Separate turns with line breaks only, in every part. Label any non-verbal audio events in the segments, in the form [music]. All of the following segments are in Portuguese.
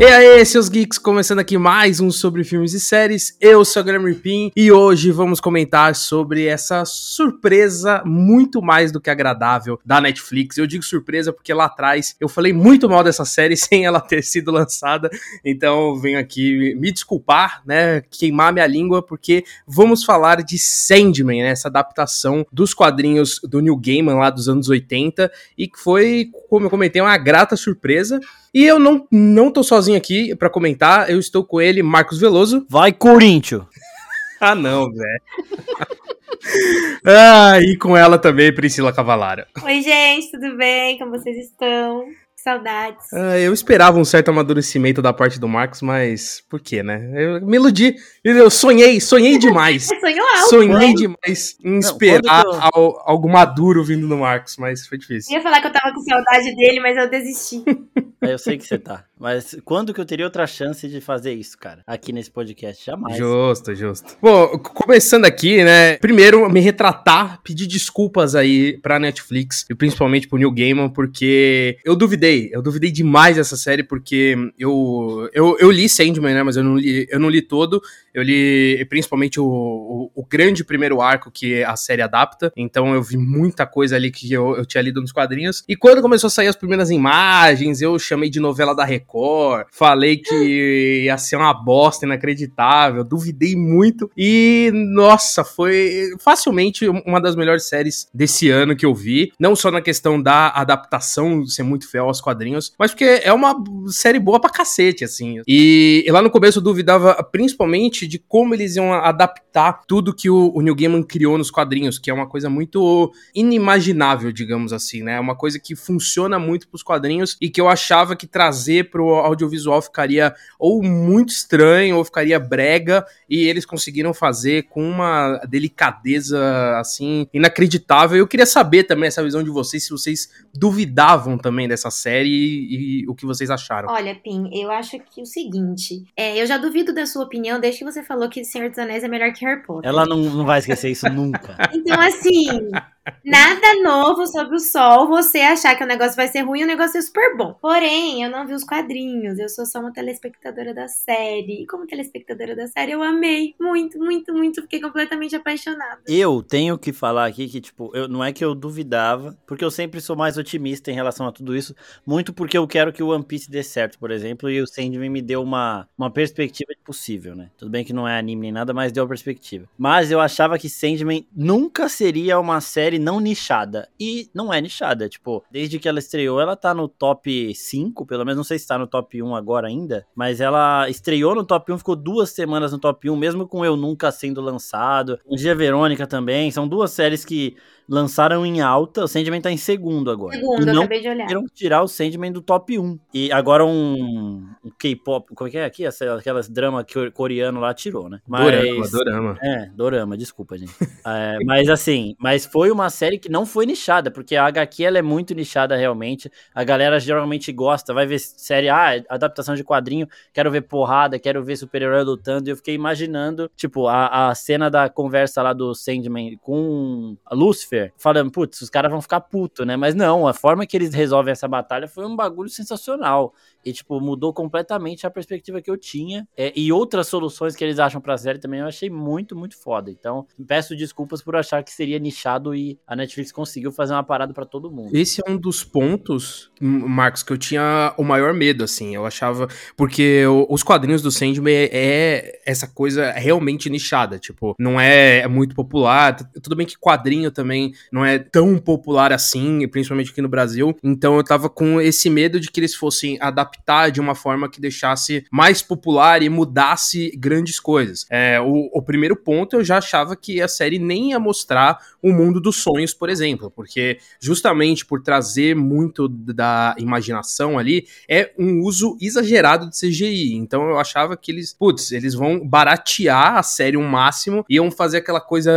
E aí, seus geeks, começando aqui mais um sobre filmes e séries. Eu sou o Guilherme Pin e hoje vamos comentar sobre essa surpresa muito mais do que agradável da Netflix. Eu digo surpresa porque lá atrás eu falei muito mal dessa série [laughs] sem ela ter sido lançada. Então venho aqui me desculpar, né, queimar minha língua porque vamos falar de Sandman, né, essa adaptação dos quadrinhos do Neil Gaiman lá dos anos 80 e que foi, como eu comentei, uma grata surpresa. E eu não, não tô sozinho aqui para comentar, eu estou com ele, Marcos Veloso.
Vai, Corinthians! [laughs]
ah, não, velho. [laughs] ah, e com ela também, Priscila Cavalara.
Oi, gente, tudo bem? Como vocês estão? Saudades.
Ah, eu esperava um certo amadurecimento da parte do Marcos, mas por quê, né? Eu me iludi. Eu sonhei, sonhei demais. [laughs]
Sonhou alto.
Sonhei demais em esperar eu... algo maduro vindo do Marcos, mas foi difícil.
Eu ia falar que eu tava com saudade dele, mas eu desisti.
É, eu sei que você tá. Mas quando que eu teria outra chance de fazer isso, cara? Aqui nesse podcast? Jamais.
Justo, justo. Bom, começando aqui, né? Primeiro, me retratar, pedir desculpas aí pra Netflix e principalmente pro New Gaiman, porque eu duvidei. Eu duvidei demais dessa série, porque eu, eu, eu li Sandman, né? Mas eu não li, eu não li todo. Eu li principalmente o, o, o grande primeiro arco que a série adapta. Então eu vi muita coisa ali que eu, eu tinha lido nos quadrinhos. E quando começou a sair as primeiras imagens, eu chamei de novela da Record Record, falei que ia ser uma bosta inacreditável, duvidei muito e, nossa, foi facilmente uma das melhores séries desse ano que eu vi. Não só na questão da adaptação, ser muito fiel aos quadrinhos, mas porque é uma série boa pra cacete, assim. E, e lá no começo eu duvidava principalmente de como eles iam adaptar tudo que o, o Neil Gaiman criou nos quadrinhos, que é uma coisa muito inimaginável, digamos assim, né? É uma coisa que funciona muito pros quadrinhos e que eu achava que trazer pro pro audiovisual ficaria ou muito estranho ou ficaria brega e eles conseguiram fazer com uma delicadeza assim inacreditável. Eu queria saber também essa visão de vocês, se vocês duvidavam também dessa série e, e o que vocês acharam.
Olha, Pim, eu acho que o seguinte, é, eu já duvido da sua opinião desde que você falou que Senhor dos Anéis é melhor que Harry Potter.
Ela não, não vai esquecer isso nunca. [laughs]
então, assim, Nada novo sobre o sol, você achar que o negócio vai ser ruim e o negócio é super bom. Porém, eu não vi os quadrinhos, eu sou só uma telespectadora da série. E como telespectadora da série, eu amei muito, muito, muito. Fiquei completamente apaixonada.
Eu tenho que falar aqui que, tipo, eu, não é que eu duvidava, porque eu sempre sou mais otimista em relação a tudo isso. Muito porque eu quero que o One Piece dê certo, por exemplo, e o Sandman me deu uma, uma perspectiva possível, né? Tudo bem que não é anime nem nada, mas deu a perspectiva. Mas eu achava que Sandman nunca seria uma série não nichada. E não é nichada, tipo, desde que ela estreou, ela tá no top 5, pelo menos não sei se tá no top 1 agora ainda, mas ela estreou no top 1, ficou duas semanas no top 1, mesmo com Eu Nunca sendo lançado. Um Dia Verônica também, são duas séries que lançaram em alta, o Sandman tá em segundo agora.
Segundo,
e não
acabei de olhar.
Queriam tirar o Sandman do top 1. E agora um, um K-pop, como é que é aqui? Aquelas drama coreano lá tirou, né?
Mas, dorama, dorama.
É, dorama, desculpa, gente. [laughs] é, mas assim, mas foi uma série que não foi nichada, porque a HQ ela é muito nichada realmente. A galera geralmente gosta, vai ver série, ah, adaptação de quadrinho, quero ver porrada, quero ver super-herói lutando. E eu fiquei imaginando, tipo, a, a cena da conversa lá do Sandman com a Lucifer falando, putz, os caras vão ficar puto, né? Mas não, a forma que eles resolvem essa batalha foi um bagulho sensacional. E, tipo, mudou completamente a perspectiva que eu tinha. É, e outras soluções que eles acham pra série também eu achei muito, muito foda. Então, peço desculpas por achar que seria nichado e a Netflix conseguiu fazer uma parada para todo mundo.
Esse é um dos pontos, Marcos, que eu tinha o maior medo, assim. Eu achava. Porque os quadrinhos do Sandman é, é essa coisa realmente nichada. Tipo, não é, é muito popular. Tudo bem que quadrinho também não é tão popular assim, principalmente aqui no Brasil. Então eu tava com esse medo de que eles fossem adaptar de uma forma que deixasse mais popular e mudasse grandes coisas. É, o, o primeiro ponto eu já achava que a série nem ia mostrar o mundo dos sonhos, por exemplo, porque justamente por trazer muito da imaginação ali, é um uso exagerado de CGI. Então eu achava que eles, putz, eles vão baratear a série um máximo e iam fazer aquela coisa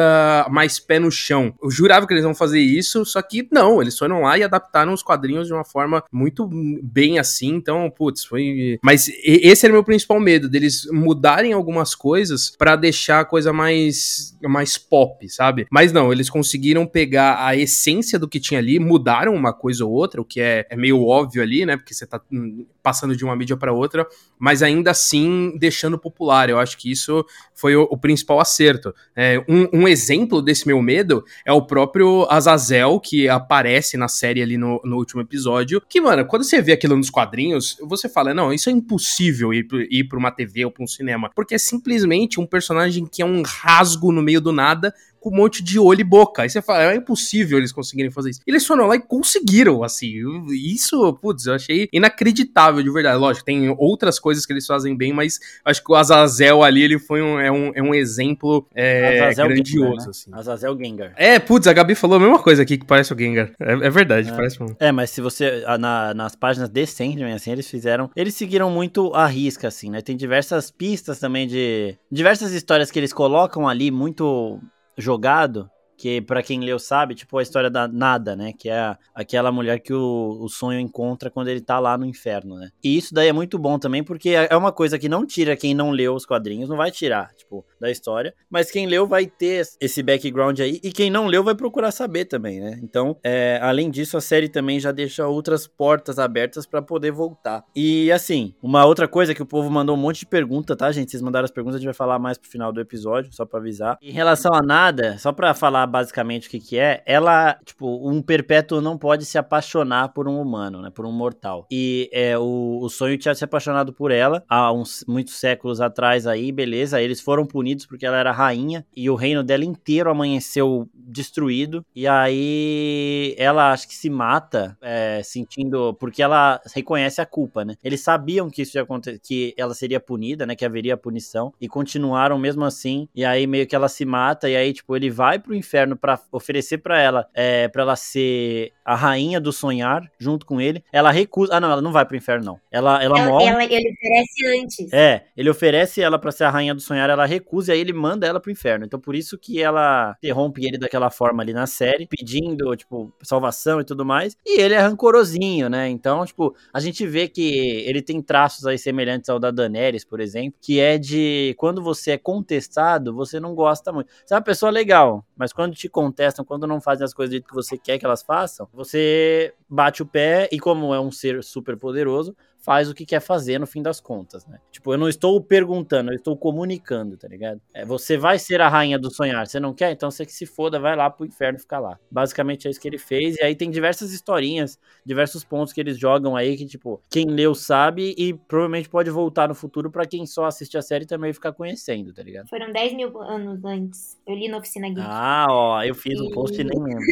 mais pé no chão. Eu jurava jurava que eles vão fazer isso, só que não, eles foram lá e adaptaram os quadrinhos de uma forma muito bem assim, então, putz, foi. Mas esse era meu principal medo, deles mudarem algumas coisas para deixar a coisa mais, mais pop, sabe? Mas não, eles conseguiram pegar a essência do que tinha ali, mudaram uma coisa ou outra, o que é, é meio óbvio ali, né? Porque você tá hum, passando de uma mídia para outra, mas ainda assim deixando popular. Eu acho que isso foi o, o principal acerto. É, um, um, exemplo desse meu medo é o próprio Azazel, que aparece na série ali no, no, último episódio. Que, mano, quando você vê aquilo nos quadrinhos, você fala: não, isso é impossível ir, ir pra uma TV ou pra um cinema. Porque é simplesmente um personagem que é um rasgo no meio do nada com um monte de olho e boca. Aí você fala, é impossível eles conseguirem fazer isso. Eles foram lá e conseguiram, assim. Isso, putz, eu achei inacreditável, de verdade. Lógico, tem outras coisas que eles fazem bem, mas acho que o Azazel ali, ele foi um, é, um, é um exemplo é, grandioso, Gengar, né? assim.
Azazel Gengar.
É, putz, a Gabi falou a mesma coisa aqui, que parece o Gengar. É, é verdade, é. parece um...
É, mas se você, na, nas páginas de Sandman, assim, eles fizeram, eles seguiram muito a risca, assim, né? Tem diversas pistas também de, diversas histórias que eles colocam ali, muito jogado que para quem leu sabe, tipo a história da Nada, né, que é aquela mulher que o, o sonho encontra quando ele tá lá no inferno, né. E isso daí é muito bom também, porque é, é uma coisa que não tira quem não leu os quadrinhos, não vai tirar, tipo, da história, mas quem leu vai ter esse background aí, e quem não leu vai procurar saber também, né. Então, é, além disso, a série também já deixa outras portas abertas para poder voltar. E assim, uma outra coisa que o povo mandou um monte de pergunta, tá, gente? Vocês mandaram as perguntas, a gente vai falar mais pro final do episódio, só para avisar. Em relação a Nada, só para falar basicamente o que que é, ela, tipo, um perpétuo não pode se apaixonar por um humano, né, por um mortal. E é, o, o sonho tinha se apaixonado por ela há uns muitos séculos atrás aí, beleza, eles foram punidos porque ela era rainha e o reino dela inteiro amanheceu destruído e aí ela acho que se mata é, sentindo, porque ela reconhece a culpa, né. Eles sabiam que isso ia acontecer, que ela seria punida, né, que haveria punição e continuaram mesmo assim e aí meio que ela se mata e aí, tipo, ele vai pro inferno inferno para oferecer para ela, é, para ela ser a rainha do sonhar junto com ele. Ela recusa. Ah, não, ela não vai pro inferno, não. Ela, ela, ela morre. Ela,
ele oferece antes.
É, ele oferece ela para ser a rainha do sonhar, ela recusa e aí ele manda ela pro inferno. Então por isso que ela interrompe ele daquela forma ali na série, pedindo, tipo, salvação e tudo mais. E ele é rancorosinho, né? Então, tipo, a gente vê que ele tem traços aí semelhantes ao da Daenerys, por exemplo, que é de quando você é contestado, você não gosta muito. Você é uma pessoa legal, mas quando te contestam, quando não fazem as coisas do jeito que você quer que elas façam, você bate o pé e, como é um ser super poderoso, faz o que quer fazer no fim das contas, né? Tipo, eu não estou perguntando, eu estou comunicando, tá ligado? É, você vai ser a rainha do sonhar, você não quer? Então você que se foda, vai lá pro inferno ficar lá. Basicamente é isso que ele fez, e aí tem diversas historinhas, diversos pontos que eles jogam aí que, tipo, quem leu sabe e provavelmente pode voltar no futuro para quem só assiste a série também ficar conhecendo, tá ligado?
Foram 10 mil anos antes. Eu li na Oficina Geek.
Ah, ó, eu fiz e... um post e nem [laughs] lembro.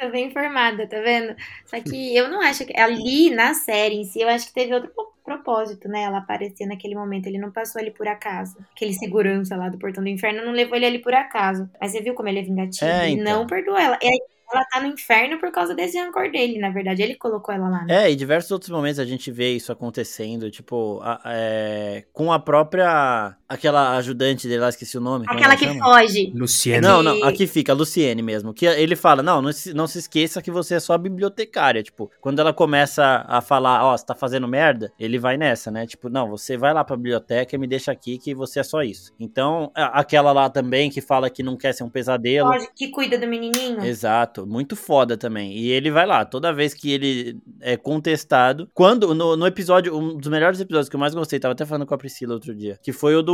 Tô bem informada, tá vendo? Só que eu não acho que. Ali na série em si, eu acho que teve outro propósito, né? Ela aparecer naquele momento. Ele não passou ali por acaso. Aquele segurança lá do portão do inferno não levou ele ali por acaso. Mas você viu como ele é vingativo? É, então. não perdoa ela. E aí, ela tá no inferno por causa desse rancor dele, na verdade. Ele colocou ela lá,
né? É, e diversos outros momentos a gente vê isso acontecendo, tipo, a, é, com a própria. Aquela ajudante dele lá, esqueci o nome.
Aquela que chama? foge.
Luciene. Não, não, aqui fica, a Luciene mesmo. Que ele fala: não, não se, não se esqueça que você é só bibliotecária. Tipo, quando ela começa a falar, ó, oh, você tá fazendo merda, ele vai nessa, né? Tipo, não, você vai lá pra biblioteca e me deixa aqui que você é só isso. Então, aquela lá também que fala que não quer ser um pesadelo.
Que cuida do menininho.
Exato muito foda também. E ele vai lá, toda vez que ele é contestado. Quando, no, no episódio, um dos melhores episódios que eu mais gostei, tava até falando com a Priscila outro dia, que foi o do,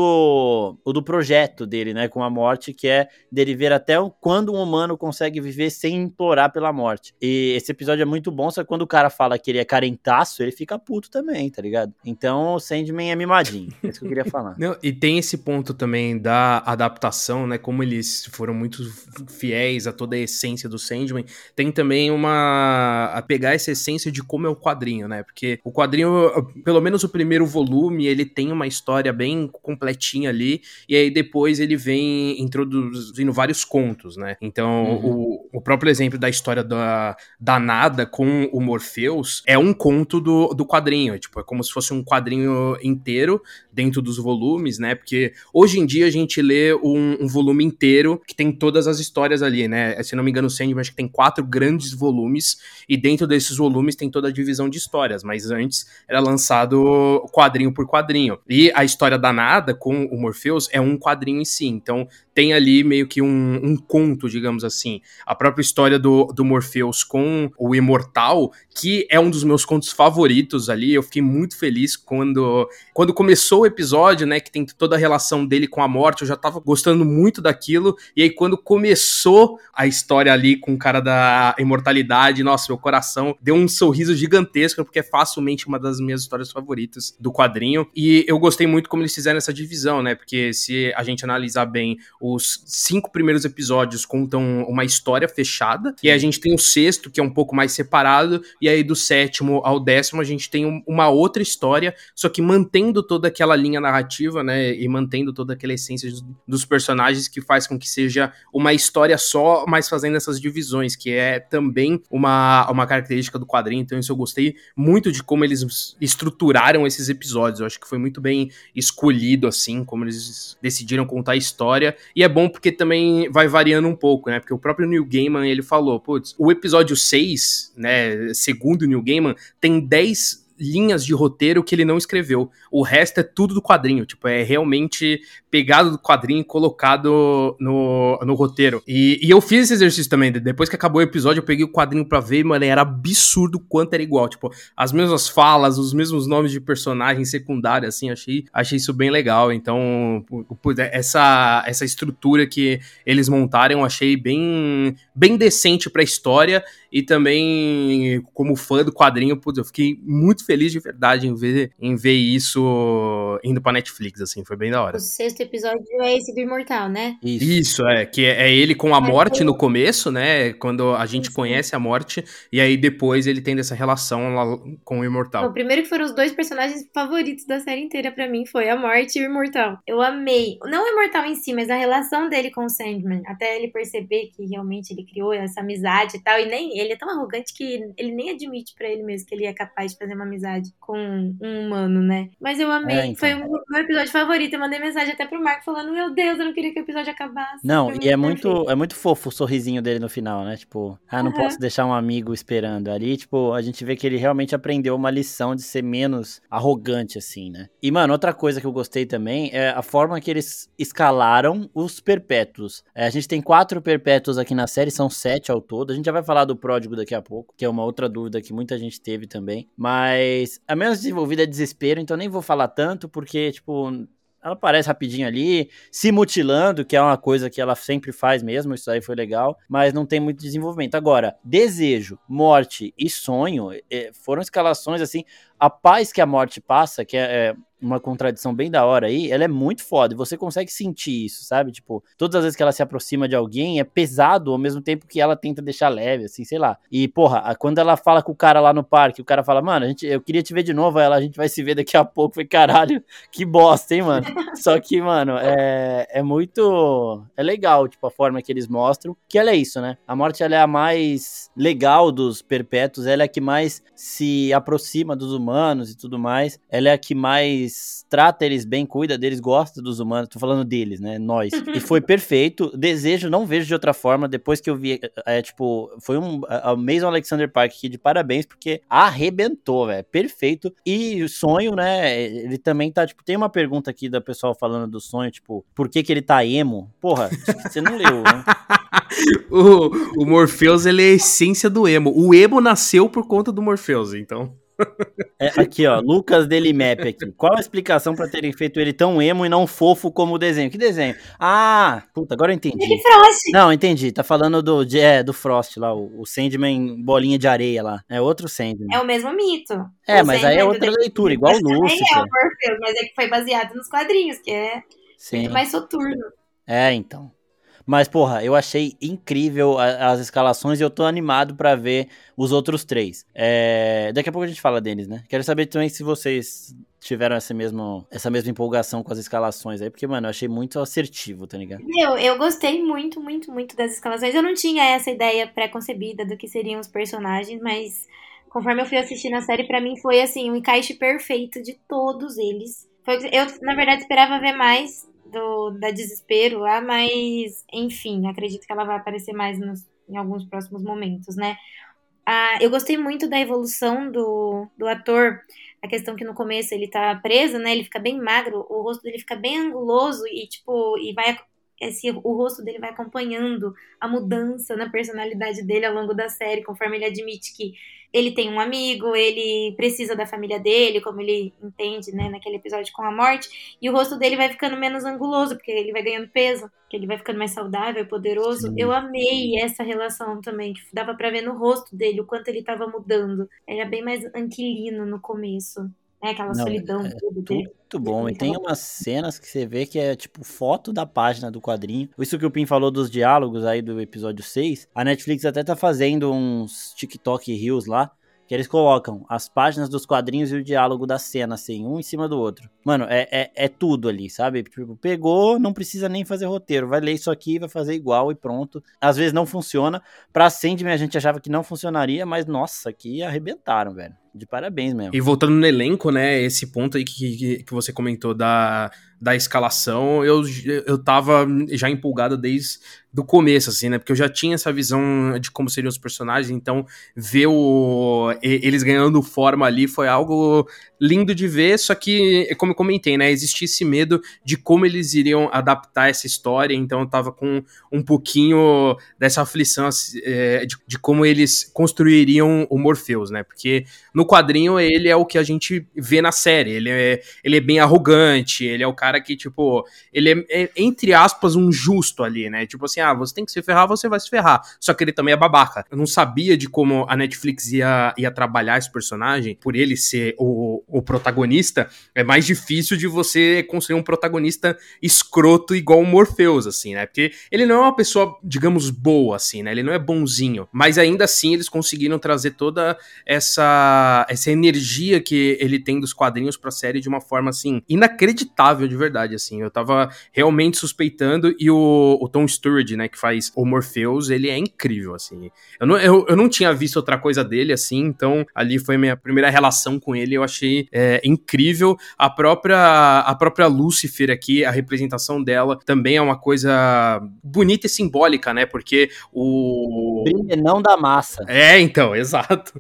o do projeto dele, né, com a morte, que é dele ver até quando um humano consegue viver sem implorar pela morte. E esse episódio é muito bom, só que quando o cara fala que ele é carentaço, ele fica puto também, tá ligado? Então o Sandman é mimadinho. É isso que eu queria [laughs] falar.
Não, e tem esse ponto também da adaptação, né, como eles foram muito fiéis a toda a essência do Sandman, tem também uma. a pegar essa essência de como é o quadrinho, né? Porque o quadrinho, pelo menos o primeiro volume, ele tem uma história bem completinha ali, e aí depois ele vem introduzindo vários contos, né? Então, uhum. o, o próprio exemplo da história da, da Nada com o Morpheus é um conto do, do quadrinho, tipo, é como se fosse um quadrinho inteiro dentro dos volumes, né? Porque hoje em dia a gente lê um, um volume inteiro que tem todas as histórias ali, né? Se não me engano, o Sandman acho que tem quatro grandes volumes, e dentro desses volumes tem toda a divisão de histórias, mas antes era lançado quadrinho por quadrinho. E a história danada com o Morpheus é um quadrinho em si, então tem ali meio que um, um conto, digamos assim. A própria história do, do Morpheus com o Imortal, que é um dos meus contos favoritos ali. Eu fiquei muito feliz quando, quando começou o episódio, né? Que tem toda a relação dele com a morte. Eu já tava gostando muito daquilo. E aí, quando começou a história ali com o cara da imortalidade, nossa, meu coração deu um sorriso gigantesco, porque é facilmente uma das minhas histórias favoritas do quadrinho. E eu gostei muito como eles fizeram essa divisão, né? Porque se a gente analisar bem os cinco primeiros episódios contam uma história fechada, e a gente tem o sexto, que é um pouco mais separado, e aí do sétimo ao décimo a gente tem uma outra história, só que mantendo toda aquela linha narrativa, né, e mantendo toda aquela essência dos personagens que faz com que seja uma história só, mas fazendo essas divisões, que é também uma, uma característica do quadrinho, então isso eu gostei muito de como eles estruturaram esses episódios, eu acho que foi muito bem escolhido, assim, como eles decidiram contar a história, e é bom porque também vai variando um pouco, né? Porque o próprio Neil Gaiman, ele falou, putz, o episódio 6, né, segundo Neil Gaiman, tem 10 linhas de roteiro que ele não escreveu. O resto é tudo do quadrinho, tipo, é realmente pegado do quadrinho e colocado no, no roteiro. E, e eu fiz esse exercício também. Depois que acabou o episódio, eu peguei o quadrinho pra ver, mano, era absurdo quanto era igual. Tipo, as mesmas falas, os mesmos nomes de personagens secundários, assim, achei, achei isso bem legal. Então, essa, essa estrutura que eles montaram, eu achei bem, bem decente pra história. E também, como fã do quadrinho, eu fiquei muito feliz de verdade em ver, em ver isso indo pra Netflix, assim, foi bem da hora.
O sexto episódio é esse do Imortal, né?
Isso, isso é, que é, é ele com a morte no começo, né? Quando a gente isso. conhece a morte, e aí depois ele tem essa relação lá com o Imortal.
O primeiro que foram os dois personagens favoritos da série inteira para mim foi a morte e o Imortal. Eu amei, não o Imortal em si, mas a relação dele com o Sandman, até ele perceber que realmente ele criou essa amizade e tal, e nem ele é tão arrogante que ele nem admite para ele mesmo que ele é capaz de fazer uma amizade com um humano, né? Mas eu amei. É, então. Foi o meu episódio favorito. Eu mandei mensagem até pro Marco falando: Meu Deus, eu não queria que o episódio acabasse.
Não, e é muito, é muito fofo o sorrisinho dele no final, né? Tipo, ah, não uhum. posso deixar um amigo esperando. Ali, tipo, a gente vê que ele realmente aprendeu uma lição de ser menos arrogante, assim, né? E, mano, outra coisa que eu gostei também é a forma que eles escalaram os perpétuos. É, a gente tem quatro perpétuos aqui na série, são sete ao todo. A gente já vai falar do pródigo daqui a pouco, que é uma outra dúvida que muita gente teve também. Mas a menos desenvolvida é desespero, então nem vou falar tanto, porque, tipo, ela aparece rapidinho ali, se mutilando, que é uma coisa que ela sempre faz mesmo, isso aí foi legal, mas não tem muito desenvolvimento. Agora, desejo, morte e sonho é, foram escalações assim. A paz que a morte passa, que é, é uma contradição bem da hora aí, ela é muito foda. E você consegue sentir isso, sabe? Tipo, todas as vezes que ela se aproxima de alguém, é pesado ao mesmo tempo que ela tenta deixar leve, assim, sei lá. E, porra, quando ela fala com o cara lá no parque, o cara fala, mano, a gente, eu queria te ver de novo, ela, a gente vai se ver daqui a pouco. Foi caralho, que bosta, hein, mano? [laughs] Só que, mano, é, é muito. É legal, tipo, a forma que eles mostram. Que ela é isso, né? A morte, ela é a mais legal dos perpétuos, ela é a que mais se aproxima dos humanos e tudo mais. Ela é a que mais trata eles bem, cuida deles, gosta dos humanos. Tô falando deles, né? Nós. e [laughs] foi perfeito. Desejo, não vejo de outra forma. Depois que eu vi, é, tipo, foi um. A Mason Alexander Park aqui de parabéns, porque arrebentou, velho. Perfeito. E o sonho, né? Ele também tá, tipo, tem uma pergunta aqui da pessoal falando do sonho, tipo, por que que ele tá emo? Porra, você não leu, né? [laughs]
o, o Morpheus, ele é a essência do emo. O emo nasceu por conta do Morpheus, então.
É, aqui, ó, Lucas Delimap aqui. Qual a explicação para terem feito ele tão emo e não fofo como o desenho? Que desenho? Ah, puta, agora eu entendi. Ele Frost. Não, entendi. Tá falando do, é, do Frost lá, o, o Sandman bolinha de areia lá. É outro Sandman.
É o mesmo mito.
É, o mas Sandman aí é outra leitura, igual o Lúcifer. É o
Morpheus, mas é que foi baseado nos quadrinhos, que é Sim. muito mais soturno.
É, então. Mas, porra, eu achei incrível a, as escalações e eu tô animado para ver os outros três. É... Daqui a pouco a gente fala deles, né? Quero saber também se vocês tiveram essa mesma, essa mesma empolgação com as escalações aí, porque, mano, eu achei muito assertivo, tá ligado?
Eu, eu gostei muito, muito, muito das escalações. Eu não tinha essa ideia pré-concebida do que seriam os personagens, mas conforme eu fui assistindo a série, para mim foi assim, um encaixe perfeito de todos eles. Foi, eu, na verdade, esperava ver mais do, da Desespero lá, mas, enfim, acredito que ela vai aparecer mais nos, em alguns próximos momentos, né? Ah, eu gostei muito da evolução do, do ator. A questão que no começo ele tá preso, né? Ele fica bem magro, o rosto dele fica bem anguloso e, tipo, e vai esse, o rosto dele vai acompanhando a mudança na personalidade dele ao longo da série, conforme ele admite que ele tem um amigo, ele precisa da família dele, como ele entende, né, naquele episódio com a morte, e o rosto dele vai ficando menos anguloso, porque ele vai ganhando peso, que ele vai ficando mais saudável, poderoso. Sim. Eu amei essa relação também, que dava para ver no rosto dele o quanto ele tava mudando. Ele era bem mais anquilino no começo. Né, aquela Não, solidão é,
tudo dele. Muito bom. E tem umas cenas que você vê que é tipo foto da página do quadrinho. Isso que o Pim falou dos diálogos aí do episódio 6. A Netflix até tá fazendo uns TikTok Reels lá que eles colocam as páginas dos quadrinhos e o diálogo da cena, assim, um em cima do outro. Mano, é, é, é, tudo ali, sabe? Tipo, pegou, não precisa nem fazer roteiro. Vai ler isso aqui, vai fazer igual e pronto. Às vezes não funciona. Pra Sandman a gente achava que não funcionaria, mas nossa, que arrebentaram, velho. De parabéns mesmo.
E voltando no elenco, né? Esse ponto aí que, que, que você comentou da, da escalação, eu, eu tava já empolgado desde do começo, assim, né? Porque eu já tinha essa visão de como seriam os personagens, então ver o, eles ganhando forma ali foi algo lindo de ver, só que, como eu comentei, né? Existia esse medo de como eles iriam adaptar essa história, então eu tava com um pouquinho dessa aflição assim, é, de, de, como eles construiriam o Morpheus, né? Porque no quadrinho ele é o que a gente vê na série, ele é, ele é bem arrogante, ele é o cara que, tipo, ele é, é entre aspas, um justo ali, né? Tipo assim, ah, você tem que se ferrar, você vai se ferrar. Só que ele também é babaca. Eu não sabia de como a Netflix ia, ia trabalhar esse personagem, por ele ser o, o protagonista, é mais difícil de você construir um protagonista escroto igual o Morpheus, assim, né? Porque ele não é uma pessoa, digamos, boa, assim, né? Ele não é bonzinho. Mas ainda assim, eles conseguiram trazer toda essa, essa energia que ele tem dos quadrinhos pra série de uma forma, assim, inacreditável de verdade, assim. Eu tava realmente suspeitando e o, o Tom Sturridge né, que faz o Morpheus, ele é incrível, assim. Eu não, eu, eu não tinha visto outra coisa dele, assim, então ali foi minha primeira relação com ele, eu achei é, incrível. A própria, a própria Lucifer aqui, a representação dela também é uma coisa bonita e simbólica, né, porque o...
Não da massa.
É, então, [laughs] exato.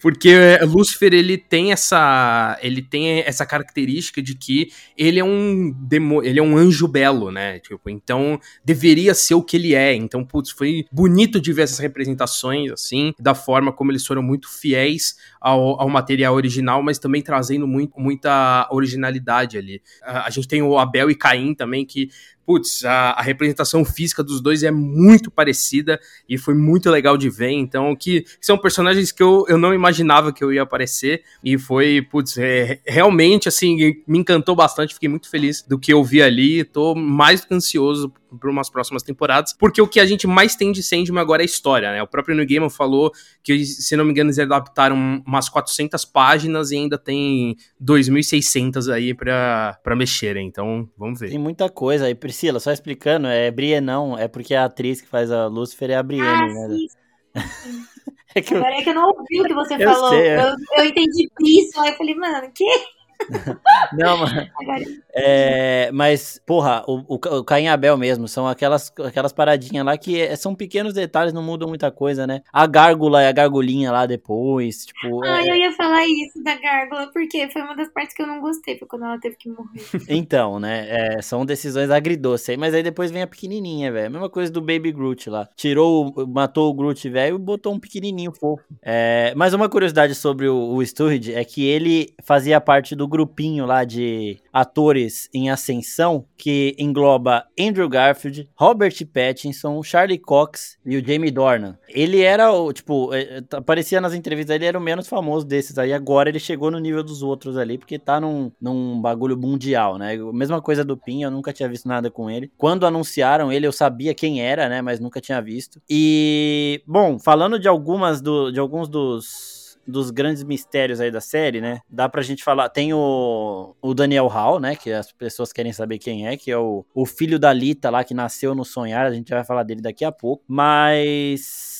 Porque Lucifer, ele tem essa, ele tem essa característica de que ele é um demo, ele é um anjo belo, né, tipo, então deveria ser o que ele é. Então, putz, foi bonito de ver essas representações, assim, da forma como eles foram muito fiéis ao, ao material original, mas também trazendo muito, muita originalidade ali. A, a gente tem o Abel e Caim também, que putz, a, a, representação física dos dois é muito parecida e foi muito legal de ver. Então, que, que são personagens que eu, eu não imaginava que eu ia aparecer e foi, putz, é, realmente, assim, me encantou bastante. Fiquei muito feliz do que eu vi ali. Tô mais ansioso por umas próximas temporadas, porque o que a gente mais tem de Sandman agora é a história, né? O próprio New Gaiman falou que, se não me engano, eles adaptaram umas 400 páginas e ainda tem 2.600 aí pra, pra mexerem. Então, vamos ver.
Tem muita coisa aí, Priscila, só explicando, é Brienão, é porque a atriz que faz a Lucifer é a Brienne, ah, né? Sim. [laughs]
é que eu... Agora é que eu não ouvi o que você eu falou. Sei, é. eu, eu entendi isso, aí eu falei, mano, que? [laughs]
Não, mas. É, mas, porra, o, o, Caim Abel mesmo, são aquelas, aquelas paradinhas lá que é, são pequenos detalhes, não mudam muita coisa, né? A gárgula e a gargulinha lá depois, tipo.
Ah, é... eu ia falar isso da gárgula, porque foi uma das partes que eu não gostei, foi quando ela teve que morrer. [laughs]
Então, né? É, são decisões agridoces, mas aí depois vem a pequenininha, velho. Mesma coisa do Baby Groot lá. Tirou, matou o Groot, velho, e botou um pequenininho fofo. É, mas uma curiosidade sobre o, o Sturridge é que ele fazia parte do grupinho lá de atores em ascensão que engloba Andrew Garfield, Robert Pattinson, Charlie Cox e o Jamie Dornan. Ele era o, tipo, é, é, aparecia nas entrevistas, ele era o menos famoso desses aí agora ele chegou no nível dos outros ali, porque tá num, num bagulho mundial, né? Mesma coisa do Pin, eu nunca tinha visto nada com ele. Quando anunciaram ele, eu sabia quem era, né? Mas nunca tinha visto. E, bom, falando de algumas do, de alguns dos dos grandes mistérios aí da série, né? Dá pra gente falar. Tem o, o Daniel Hall, né? Que as pessoas querem saber quem é, que é o, o filho da Lita lá, que nasceu no sonhar. A gente vai falar dele daqui a pouco. Mas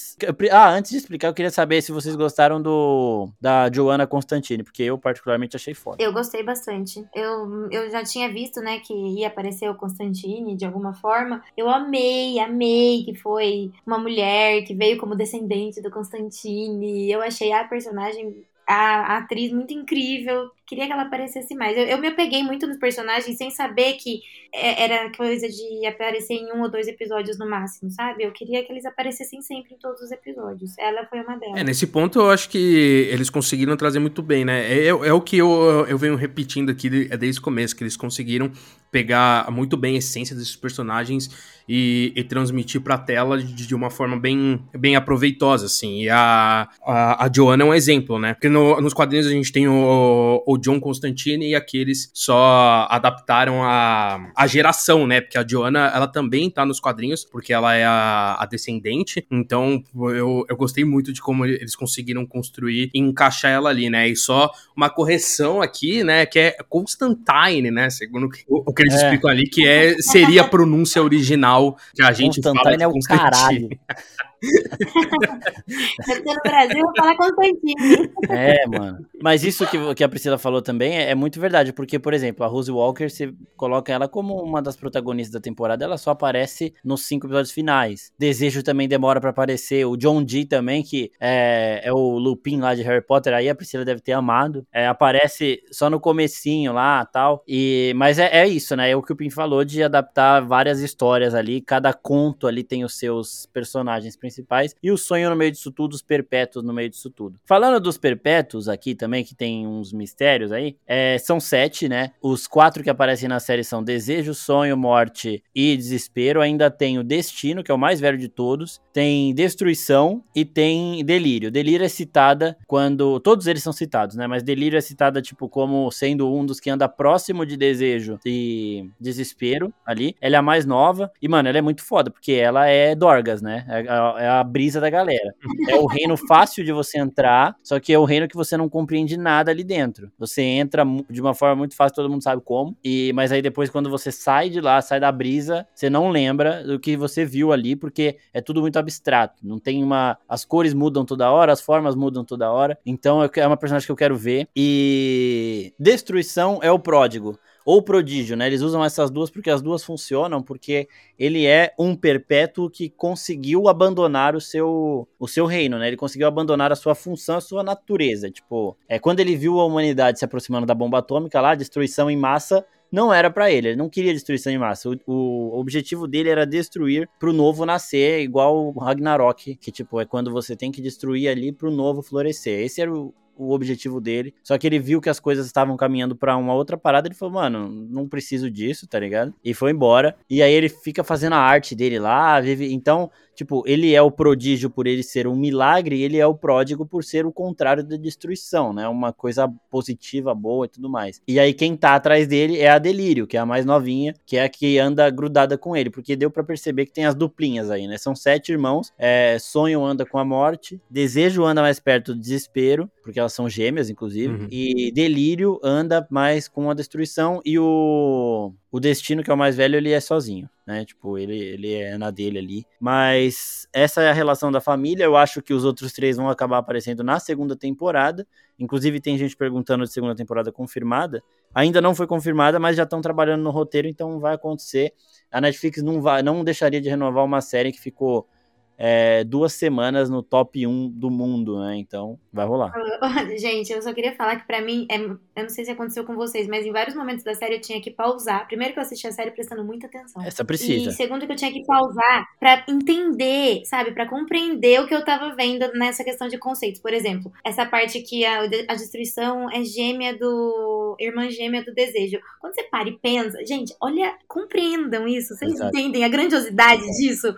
ah, antes de explicar, eu queria saber se vocês gostaram do da Joanna Constantine, porque eu particularmente achei foda.
Eu gostei bastante. Eu, eu já tinha visto, né, que ia aparecer o Constantine de alguma forma. Eu amei, amei que foi uma mulher que veio como descendente do Constantine. Eu achei a personagem a, atriz muito incrível. Queria que ela aparecesse mais. Eu, eu, me apeguei muito nos personagens sem saber que é, era coisa de aparecer em um ou dois episódios no máximo, sabe? Eu queria que eles aparecessem sempre em todos os episódios. Ela foi uma delas.
É, nesse ponto eu acho que eles conseguiram trazer muito bem, né? É, é, é o que eu, eu venho repetindo aqui desde o começo, que eles conseguiram pegar muito bem a essência desses personagens e, e transmitir pra tela de, de, uma forma bem, bem aproveitosa, assim. E a, a, a é um exemplo, né? Porque no, nos quadrinhos a gente tem o, o John Constantine e aqueles só adaptaram a, a geração, né? Porque a Joanna, ela também tá nos quadrinhos, porque ela é a, a descendente. Então, eu, eu gostei muito de como eles conseguiram construir e encaixar ela ali, né? E só uma correção aqui, né? Que é Constantine, né? Segundo o, o que eles é. explicam ali, que é, seria a pronúncia original que a gente
fala de é o caralho. [laughs] [laughs]
Brasil.
É, mano. Mas isso que, que a Priscila falou também é, é, muito verdade, porque, por exemplo, a Rose Walker, você coloca ela como uma das protagonistas da temporada, ela só aparece nos cinco episódios finais. Desejo também demora para aparecer. O John Dee também, que é, é, o Lupin lá de Harry Potter, aí a Priscila deve ter amado. É, aparece só no comecinho lá tal. E, mas é, é isso, né? É o que o Pin falou de adaptar várias histórias ali. Cada conto ali tem os seus personagens principais principais, e o sonho no meio disso tudo, os perpétuos no meio disso tudo. Falando dos perpétuos aqui também, que tem uns mistérios aí, é, são sete, né? Os quatro que aparecem na série são Desejo, Sonho, Morte e Desespero. Ainda tem o Destino, que é o mais velho de todos. Tem Destruição e tem Delírio. Delírio é citada quando. Todos eles são citados, né? Mas Delírio é citada, tipo, como sendo um dos que anda próximo de Desejo e Desespero ali. Ela é a mais nova. E, mano, ela é muito foda, porque ela é Dorgas, né? É, é é a brisa da galera. É o reino fácil de você entrar, só que é o reino que você não compreende nada ali dentro. Você entra de uma forma muito fácil, todo mundo sabe como, e mas aí depois quando você sai de lá, sai da brisa, você não lembra do que você viu ali, porque é tudo muito abstrato. Não tem uma as cores mudam toda hora, as formas mudam toda hora. Então é uma personagem que eu quero ver e destruição é o pródigo ou prodígio, né? Eles usam essas duas porque as duas funcionam, porque ele é um perpétuo que conseguiu abandonar o seu, o seu reino, né? Ele conseguiu abandonar a sua função, a sua natureza. Tipo, é quando ele viu a humanidade se aproximando da bomba atômica lá, destruição em massa, não era para ele, ele não queria destruição em massa. O, o objetivo dele era destruir pro novo nascer, igual o Ragnarok, que tipo, é quando você tem que destruir ali pro novo florescer. Esse era o, o objetivo dele. Só que ele viu que as coisas estavam caminhando para uma outra parada, ele falou, mano, não preciso disso, tá ligado? E foi embora. E aí ele fica fazendo a arte dele lá, vive. Então, Tipo, ele é o prodígio por ele ser um milagre, ele é o pródigo por ser o contrário da destruição, né? Uma coisa positiva, boa e tudo mais. E aí quem tá atrás dele é a Delírio, que é a mais novinha, que é a que anda grudada com ele, porque deu para perceber que tem as duplinhas aí, né? São sete irmãos. É, Sonho anda com a morte, Desejo anda mais perto do desespero, porque elas são gêmeas, inclusive, uhum. e Delírio anda mais com a destruição e o o Destino, que é o mais velho, ele é sozinho, né? Tipo, ele, ele é na dele ali. Mas essa é a relação da família. Eu acho que os outros três vão acabar aparecendo na segunda temporada. Inclusive, tem gente perguntando de segunda temporada confirmada. Ainda não foi confirmada, mas já estão trabalhando no roteiro, então vai acontecer. A Netflix não, vai, não deixaria de renovar uma série que ficou é, duas semanas no top 1 do mundo, né? Então, vai rolar.
Gente, eu só queria falar que para mim, é, eu não sei se aconteceu com vocês, mas em vários momentos da série eu tinha que pausar. Primeiro que eu assisti a série prestando muita atenção.
Essa precisa.
E segundo que eu tinha que pausar para entender, sabe? para compreender o que eu tava vendo nessa questão de conceitos. Por exemplo, essa parte que a, a destruição é gêmea do... irmã gêmea do desejo. Quando você para e pensa, gente, olha, compreendam isso. Vocês Exato. entendem a grandiosidade disso?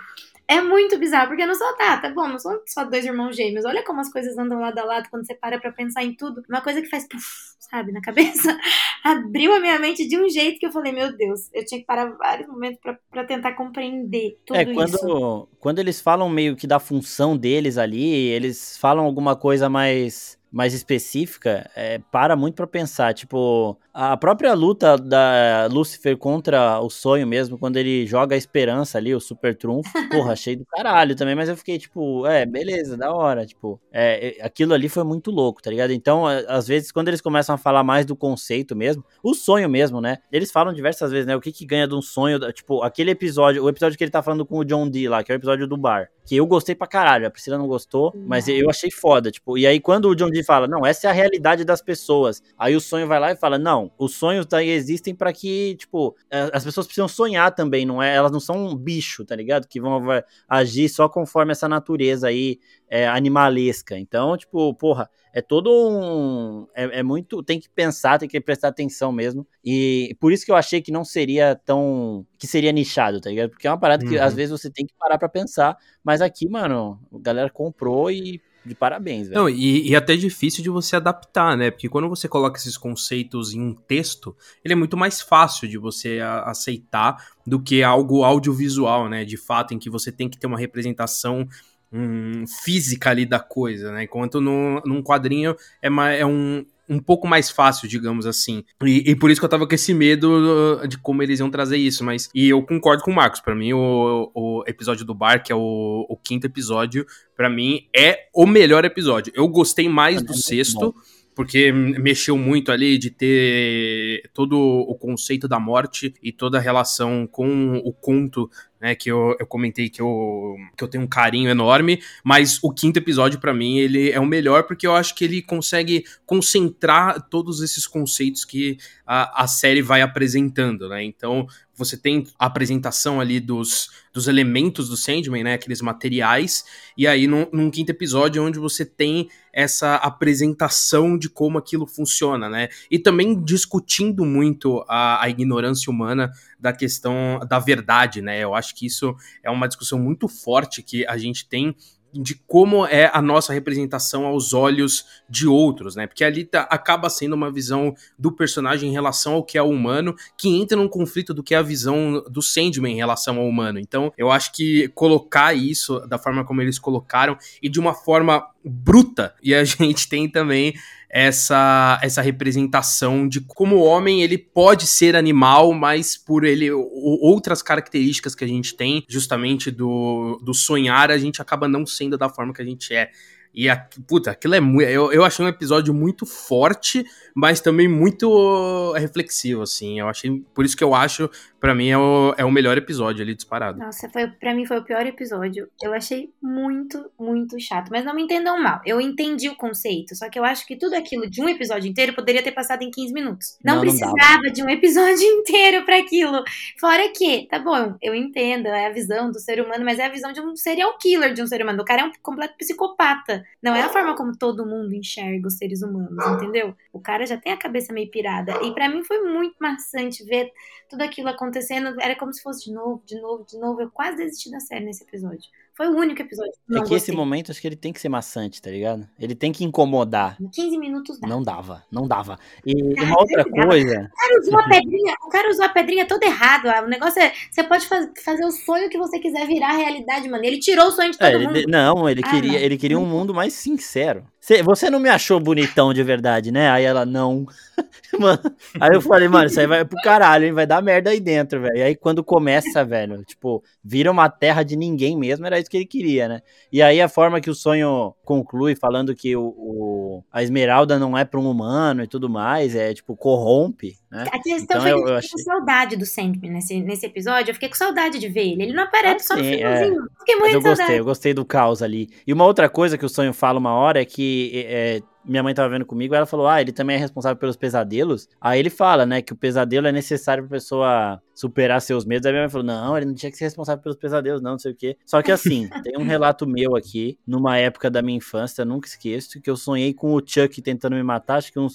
É muito bizarro, porque não só tá, tá bom, não são só dois irmãos gêmeos. Olha como as coisas andam lado a lado quando você para pra pensar em tudo. Uma coisa que faz, puff, sabe, na cabeça. [laughs] Abriu a minha mente de um jeito que eu falei, meu Deus, eu tinha que parar vários momentos pra, pra tentar compreender tudo
é, quando,
isso.
Quando eles falam meio que da função deles ali, eles falam alguma coisa mais mais específica, é, para muito para pensar. Tipo, a própria luta da Lucifer contra o sonho mesmo, quando ele joga a esperança ali, o super trunfo, [laughs] porra, achei do caralho também, mas eu fiquei tipo, é, beleza, da hora. Tipo, é, aquilo ali foi muito louco, tá ligado? Então, às vezes, quando eles começam a falar mais do conceito mesmo, o sonho mesmo, né? Eles falam diversas vezes, né? O que que ganha de um sonho, tipo, aquele episódio, o episódio que ele tá falando com o John Dee lá, que é o episódio do bar, que eu gostei pra caralho, a Priscila não gostou, mas eu achei foda, tipo, e aí quando o John Dee fala, não, essa é a realidade das pessoas. Aí o sonho vai lá e fala, não, os sonhos daí existem para que, tipo, as pessoas precisam sonhar também, não é? Elas não são um bicho, tá ligado? Que vão agir só conforme essa natureza aí é, animalesca. Então, tipo, porra, é todo um. É, é, muito. Tem que pensar, tem que prestar atenção mesmo. E por isso que eu achei que não seria tão. que seria nichado, tá ligado? Porque é uma parada uhum. que às vezes você tem que parar pra pensar. Mas aqui, mano, a galera comprou e de parabéns, velho.
Não, e, e até difícil de você adaptar, né? Porque quando você coloca esses conceitos em um texto, ele é muito mais fácil de você a, aceitar do que algo audiovisual, né? De fato, em que você tem que ter uma representação hum, física ali da coisa, né? Enquanto no, num quadrinho é, é um, um pouco mais fácil, digamos assim. E, e, por isso que eu tava com esse medo de como eles iam trazer isso, mas. E eu concordo com o Marcos. para mim, o, o episódio do bar, que é o, o quinto episódio, para mim é o melhor episódio. Eu gostei mais é do sexto. Bom porque mexeu muito ali de ter todo o conceito da morte e toda a relação com o conto, né, que eu, eu comentei que eu, que eu tenho um carinho enorme, mas o quinto episódio para mim ele é o melhor porque eu acho que ele consegue concentrar todos esses conceitos que a, a série vai apresentando, né, então você tem a apresentação ali dos, dos elementos do Sandman, né? Aqueles materiais. E aí, num, num, quinto episódio, onde você tem essa apresentação de como aquilo funciona, né? E também discutindo muito a, a ignorância humana da questão da verdade, né? Eu acho que isso é uma discussão muito forte que a gente tem de como é a nossa representação aos olhos de outros, né? Porque ali tá, acaba sendo uma visão do personagem em relação ao que é humano, que entra num conflito do que é a visão do Sandman em relação ao humano. Então, eu acho que colocar isso da forma como eles colocaram e de uma forma bruta, e a [laughs] gente tem também essa, essa representação de como o homem ele pode ser animal, mas por ele outras características que a gente tem, justamente do, do sonhar, a gente acaba não sendo da forma que a gente é. E, a, puta, aquilo é muito. Eu, eu achei um episódio muito forte, mas também muito reflexivo, assim. Eu achei. Por isso que eu acho para mim é o, é o melhor episódio ali disparado.
Nossa, foi, pra mim foi o pior episódio. Eu achei muito, muito chato. Mas não me entendam mal. Eu entendi o conceito. Só que eu acho que tudo aquilo de um episódio inteiro poderia ter passado em 15 minutos. Não, não precisava não de um episódio [laughs] inteiro para aquilo. Fora que, tá bom, eu entendo, é a visão do ser humano, mas é a visão de um serial killer de um ser humano. O cara é um completo psicopata. Não é a forma como todo mundo enxerga os seres humanos, entendeu? O cara já tem a cabeça meio pirada. E para mim foi muito maçante ver tudo aquilo acontecendo era como se fosse de novo, de novo, de novo. Eu quase desisti da série nesse episódio. Foi o único episódio que
não É que gostei. esse momento, acho que ele tem que ser maçante, tá ligado? Ele tem que incomodar.
15 minutos.
Não dava, não dava. E cara, uma outra coisa...
O cara usou a pedrinha, o cara usou a pedrinha todo errado. O negócio é, você pode faz, fazer o sonho que você quiser virar realidade, mano. Ele tirou o sonho de todo
é,
mundo.
Ele, não, ele, ah, queria, não. ele queria um mundo mais sincero. Você não me achou bonitão de verdade, né? Aí ela, não. [laughs] mano, aí eu falei, mano, isso aí vai pro caralho, hein? Vai dar merda aí dentro, velho. Aí quando começa, velho, tipo, vira uma terra de ninguém mesmo, era isso que ele queria, né? E aí a forma que o sonho conclui, falando que o, o a Esmeralda não é pra um humano e tudo mais, é tipo, corrompe, né?
A questão então, foi eu, eu achei... com saudade do Sandman nesse, nesse episódio, eu fiquei com saudade de ver ele. Ele não aparece ah, só sim, no finalzinho. É. Fiquei muito Mas
eu
saudade.
gostei, eu gostei do caos ali. E uma outra coisa que o sonho fala uma hora é que é, minha mãe tava vendo comigo, ela falou: Ah, ele também é responsável pelos pesadelos. Aí ele fala, né, que o pesadelo é necessário pra pessoa superar seus medos. Aí minha mãe falou: Não, ele não tinha que ser responsável pelos pesadelos, não, não sei o quê. Só que assim, [laughs] tem um relato meu aqui, numa época da minha infância, nunca esqueço, que eu sonhei com o Chuck tentando me matar, acho que uns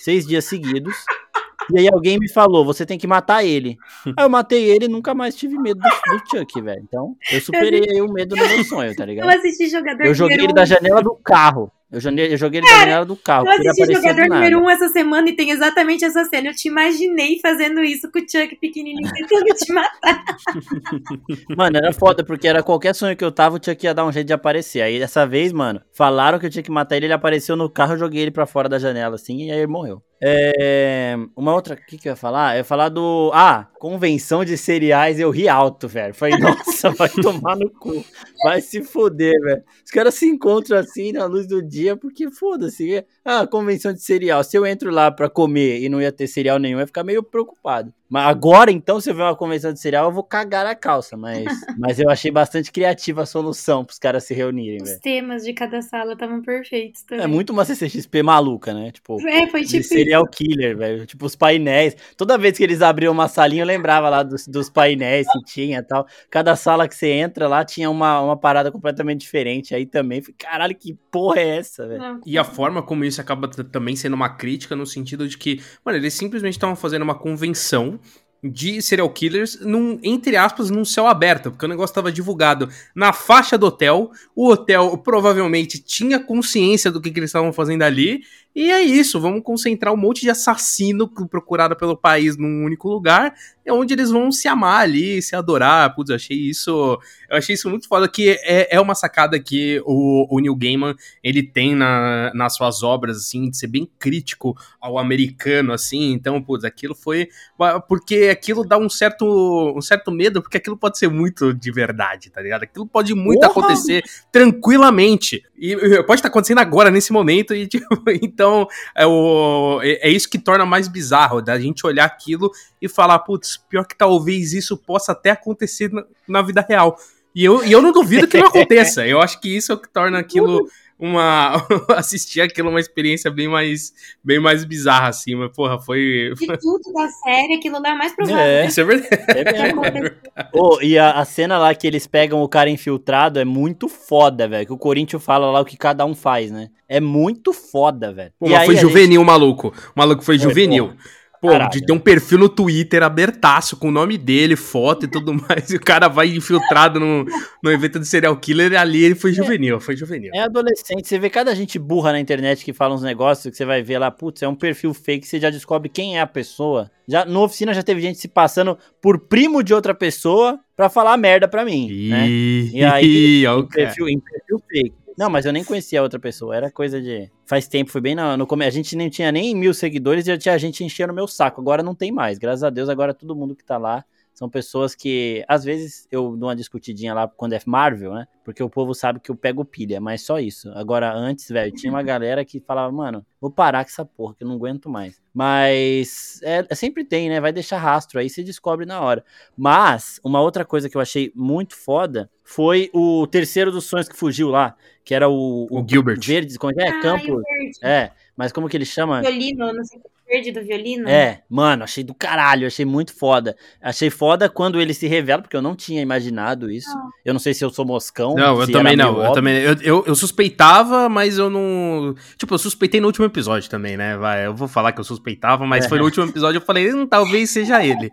seis dias seguidos. E aí alguém me falou, você tem que matar ele. Aí eu matei ele e nunca mais tive medo do, do Chuck, velho. Então, eu superei aí o medo do meu sonho, tá ligado?
Eu assisti jogador
Eu joguei ele
número
da
um.
janela do carro. Eu joguei, eu joguei ele da janela do carro.
Eu assisti jogador número 1 um essa semana e tem exatamente essa cena. Eu te imaginei fazendo isso com o Chuck pequenininho tentando te matar. [laughs]
Mano, era foda, porque era qualquer sonho que eu tava, o Chuck ia dar um jeito de aparecer. Aí dessa vez, mano, falaram que eu tinha que matar ele, ele apareceu no carro, eu joguei ele pra fora da janela, assim, e aí ele morreu. É. Uma outra. O que, que eu ia falar? Eu ia falar do. Ah, convenção de cereais, eu ri alto, velho. Falei, [laughs] nossa, vai tomar no cu. Vai se foder, velho. Os caras se encontram assim na luz do dia, porque foda-se. Ah, convenção de cereal. Se eu entro lá pra comer e não ia ter cereal nenhum, ia ficar meio preocupado. Mas agora, então, se eu ver uma convenção de cereal, eu vou cagar a calça. Mas, [laughs] mas eu achei bastante criativa a solução pros caras se reunirem,
Os temas de cada sala estavam perfeitos também.
É muito uma CCXP maluca, né? Tipo,
É, foi tipo.
Serial killer, velho. Tipo, os painéis. Toda vez que eles abriam uma salinha, eu lembrava lá dos, dos painéis que tinha e tal. Cada sala que você entra lá tinha uma, uma parada completamente diferente. Aí também, falei, caralho, que porra é essa, velho?
E a forma como isso acaba também sendo uma crítica no sentido de que, mano, eles simplesmente estavam fazendo uma convenção de serial killers num, entre aspas, num céu aberto, porque o negócio estava divulgado na faixa do hotel. O hotel provavelmente tinha consciência do que, que eles estavam fazendo ali. E é isso, vamos concentrar um monte de assassino procurado pelo país num único lugar, é onde eles vão se amar ali, se adorar. Putz, eu achei isso. Eu achei isso muito foda, que é, é uma sacada que o, o Neil Gaiman ele tem na, nas suas obras, assim, de ser bem crítico ao americano, assim. Então, putz, aquilo foi. Porque aquilo dá um certo, um certo medo, porque aquilo pode ser muito de verdade, tá ligado? Aquilo pode muito
Porra!
acontecer tranquilamente. E e pode estar acontecendo agora, nesse momento, e tipo, [laughs] então é, o, é, é isso que torna mais bizarro, da gente olhar aquilo e falar, putz, pior que talvez isso possa até acontecer na, na vida real. E eu, e eu não duvido que não [laughs] aconteça. Eu acho que isso é o que torna aquilo uma. [laughs] assistir aquilo uma experiência bem mais, bem mais bizarra, assim. Mas, porra, foi.
De tudo da série, aquilo lá é mais provável.
É.
Isso é verdade.
É mesmo.
acontecer.
Ô, e a, a cena lá que eles pegam o cara infiltrado é muito foda, velho. Que o Corinthians fala lá o que cada um faz, né? É muito foda, velho.
Pô, mas
aí
foi
a gente-
juvenil, maluco. O maluco foi
Foi,
juvenil. Pô,
Caralho.
de ter um perfil no Twitter abertaço, com o nome dele, foto e tudo [laughs] mais, e o cara vai infiltrado no, no evento de serial killer, e ali ele foi juvenil, foi juvenil.
É adolescente, você vê cada gente burra na internet que fala uns negócios que você vai ver lá, putz, é um perfil fake, você já descobre quem é a pessoa. Já no oficina já teve gente se passando por primo de outra pessoa pra falar merda pra mim, né?
E,
E aí, [laughs]
ó, o
Em perfil, em perfil fake. Não, mas eu nem conhecia a outra pessoa, era coisa de... Faz tempo, foi bem no, no começo, a gente nem tinha nem mil seguidores e já tinha gente enchendo o meu saco, agora não tem mais, graças a Deus, agora todo mundo que tá lá são pessoas que, às vezes, eu dou uma discutidinha lá quando é Marvel, né? Porque o povo sabe que eu pego pilha, mas só isso. Agora, antes, velho, tinha uma galera que falava, mano, vou parar com essa porra, que eu não aguento mais. Mas é, é- sempre tem, né? Vai deixar rastro, aí você descobre na hora. Mas, uma outra coisa que eu achei muito foda foi o terceiro dos sonhos que fugiu lá, que era o,
O Gilbert.
Verde, como é é?
Ai,
Campo.
o verde.
É, mas como que ele chama?
Violino, não sei o verde do violino.
É, mano, achei do caralho, achei muito foda. Achei foda quando ele se revela, porque eu não tinha imaginado isso. Eu não sei se eu sou moscão.
Não, eu
se
também não. Eu, também, eu, eu, eu suspeitava, mas eu não. Tipo, eu suspeitei no último episódio também, né? Vai, eu vou falar que eu suspeitava, mas
É.
foi no [laughs] último episódio eu falei, hum, talvez seja ele.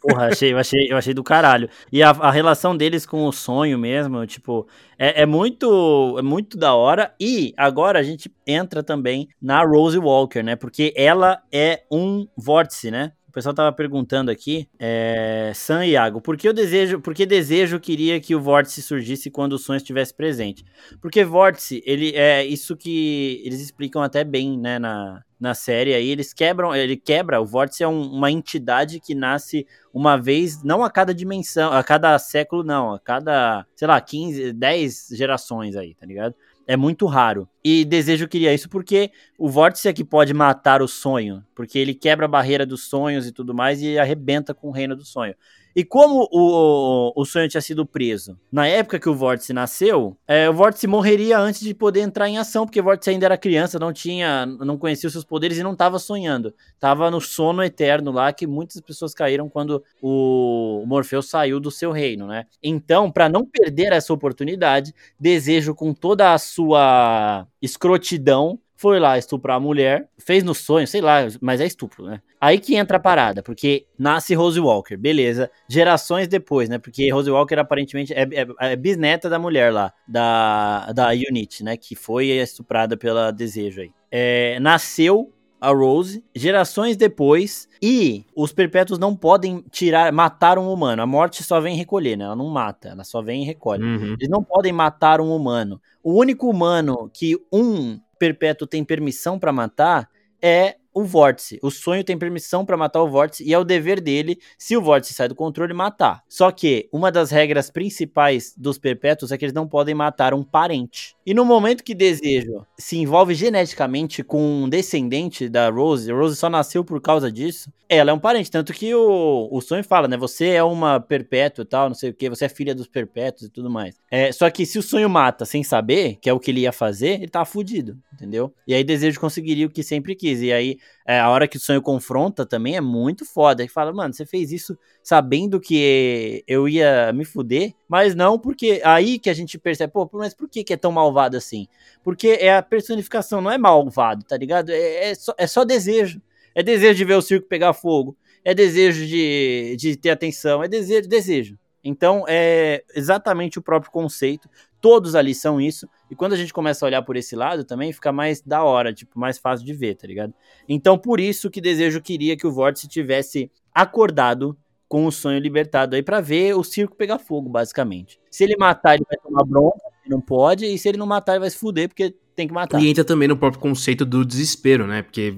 Porra, achei, eu achei, eu achei do caralho. E a, a relação deles com o sonho mesmo, tipo, é, é muito é muito da hora. E agora a gente entra também na Rose Walker, né? Porque ela é um vórtice, né? Pessoal tava perguntando aqui, é, Sam e Iago, por que eu desejo, por que desejo queria que o vórtice surgisse quando o sonho estivesse presente? Porque vórtice, ele é isso que eles explicam até bem, né, na, na série aí, eles quebram, ele quebra, o vórtice é um- uma entidade que nasce uma vez, não a cada dimensão, a cada século, não, a cada, sei lá, 15, 10 gerações aí, tá ligado? É muito raro. E desejo queria isso porque o vórtice é que pode matar o sonho, porque ele quebra a barreira dos sonhos e tudo mais e arrebenta com o reino do sonho. E como o, o sonho tinha sido preso, na época que o Vórtice nasceu, é, o Vórtice morreria antes de poder entrar em ação, porque o Vórtice ainda era criança, não tinha, não conhecia os seus poderes e não estava sonhando. Tava no sono eterno lá que muitas pessoas caíram quando o Morfeu saiu do seu reino, né? Então, para não perder essa oportunidade, desejo com toda a sua escrotidão foi lá estuprar a mulher, fez no sonho, sei lá, mas é estupro, né? Aí que entra a parada, porque nasce Rose Walker, beleza. Gerações depois, né? Porque Rose Walker aparentemente é, é, é bisneta da mulher lá, da, da Unit, né? Que foi estuprada pela Desejo aí. É, nasceu a Rose, gerações depois, e os perpétuos não podem tirar, matar um humano. A morte só vem recolher, né? Ela não mata, ela só vem e recolhe. Uhum. Eles não podem matar um humano. O único humano que um perpétuo tem permissão para matar é o vórtice. O sonho tem permissão para matar o vórtice e é o dever dele, se o vórtice sai do controle, matar. Só que uma das regras principais dos perpétuos é que eles não podem matar um parente. E no momento que desejo se envolve geneticamente com um descendente da Rose, Rose só nasceu por causa disso, ela é um parente. Tanto que o, o sonho fala, né? Você é uma perpétua e tal, não sei o que, você é filha dos perpétuos e tudo mais. É, só que se o sonho mata sem saber, que é o que ele ia fazer, ele tá fudido, entendeu? E aí desejo conseguiria o que sempre quis. E aí é, a hora que o sonho confronta também é muito foda. Ele fala, mano, você fez isso sabendo que eu ia me fuder, mas não porque. Aí que a gente percebe, pô, mas por que, que é tão malvado assim? Porque é a personificação, não é malvado, tá ligado? É, é, só, é só desejo. É desejo de ver o circo pegar fogo. É desejo de, de ter atenção. É desejo, desejo. Então, é exatamente o próprio conceito. Todos ali são isso. E quando a gente começa a olhar por esse lado também, fica mais da hora, tipo, mais fácil de ver, tá ligado? Então, por isso que Desejo queria que o Vórtice tivesse acordado com o sonho libertado aí para ver o circo pegar fogo, basicamente. Se ele matar, ele vai tomar bronca, não pode, e se ele não matar, ele vai se fuder, porque tem que matar.
E entra também no próprio conceito do desespero, né? Porque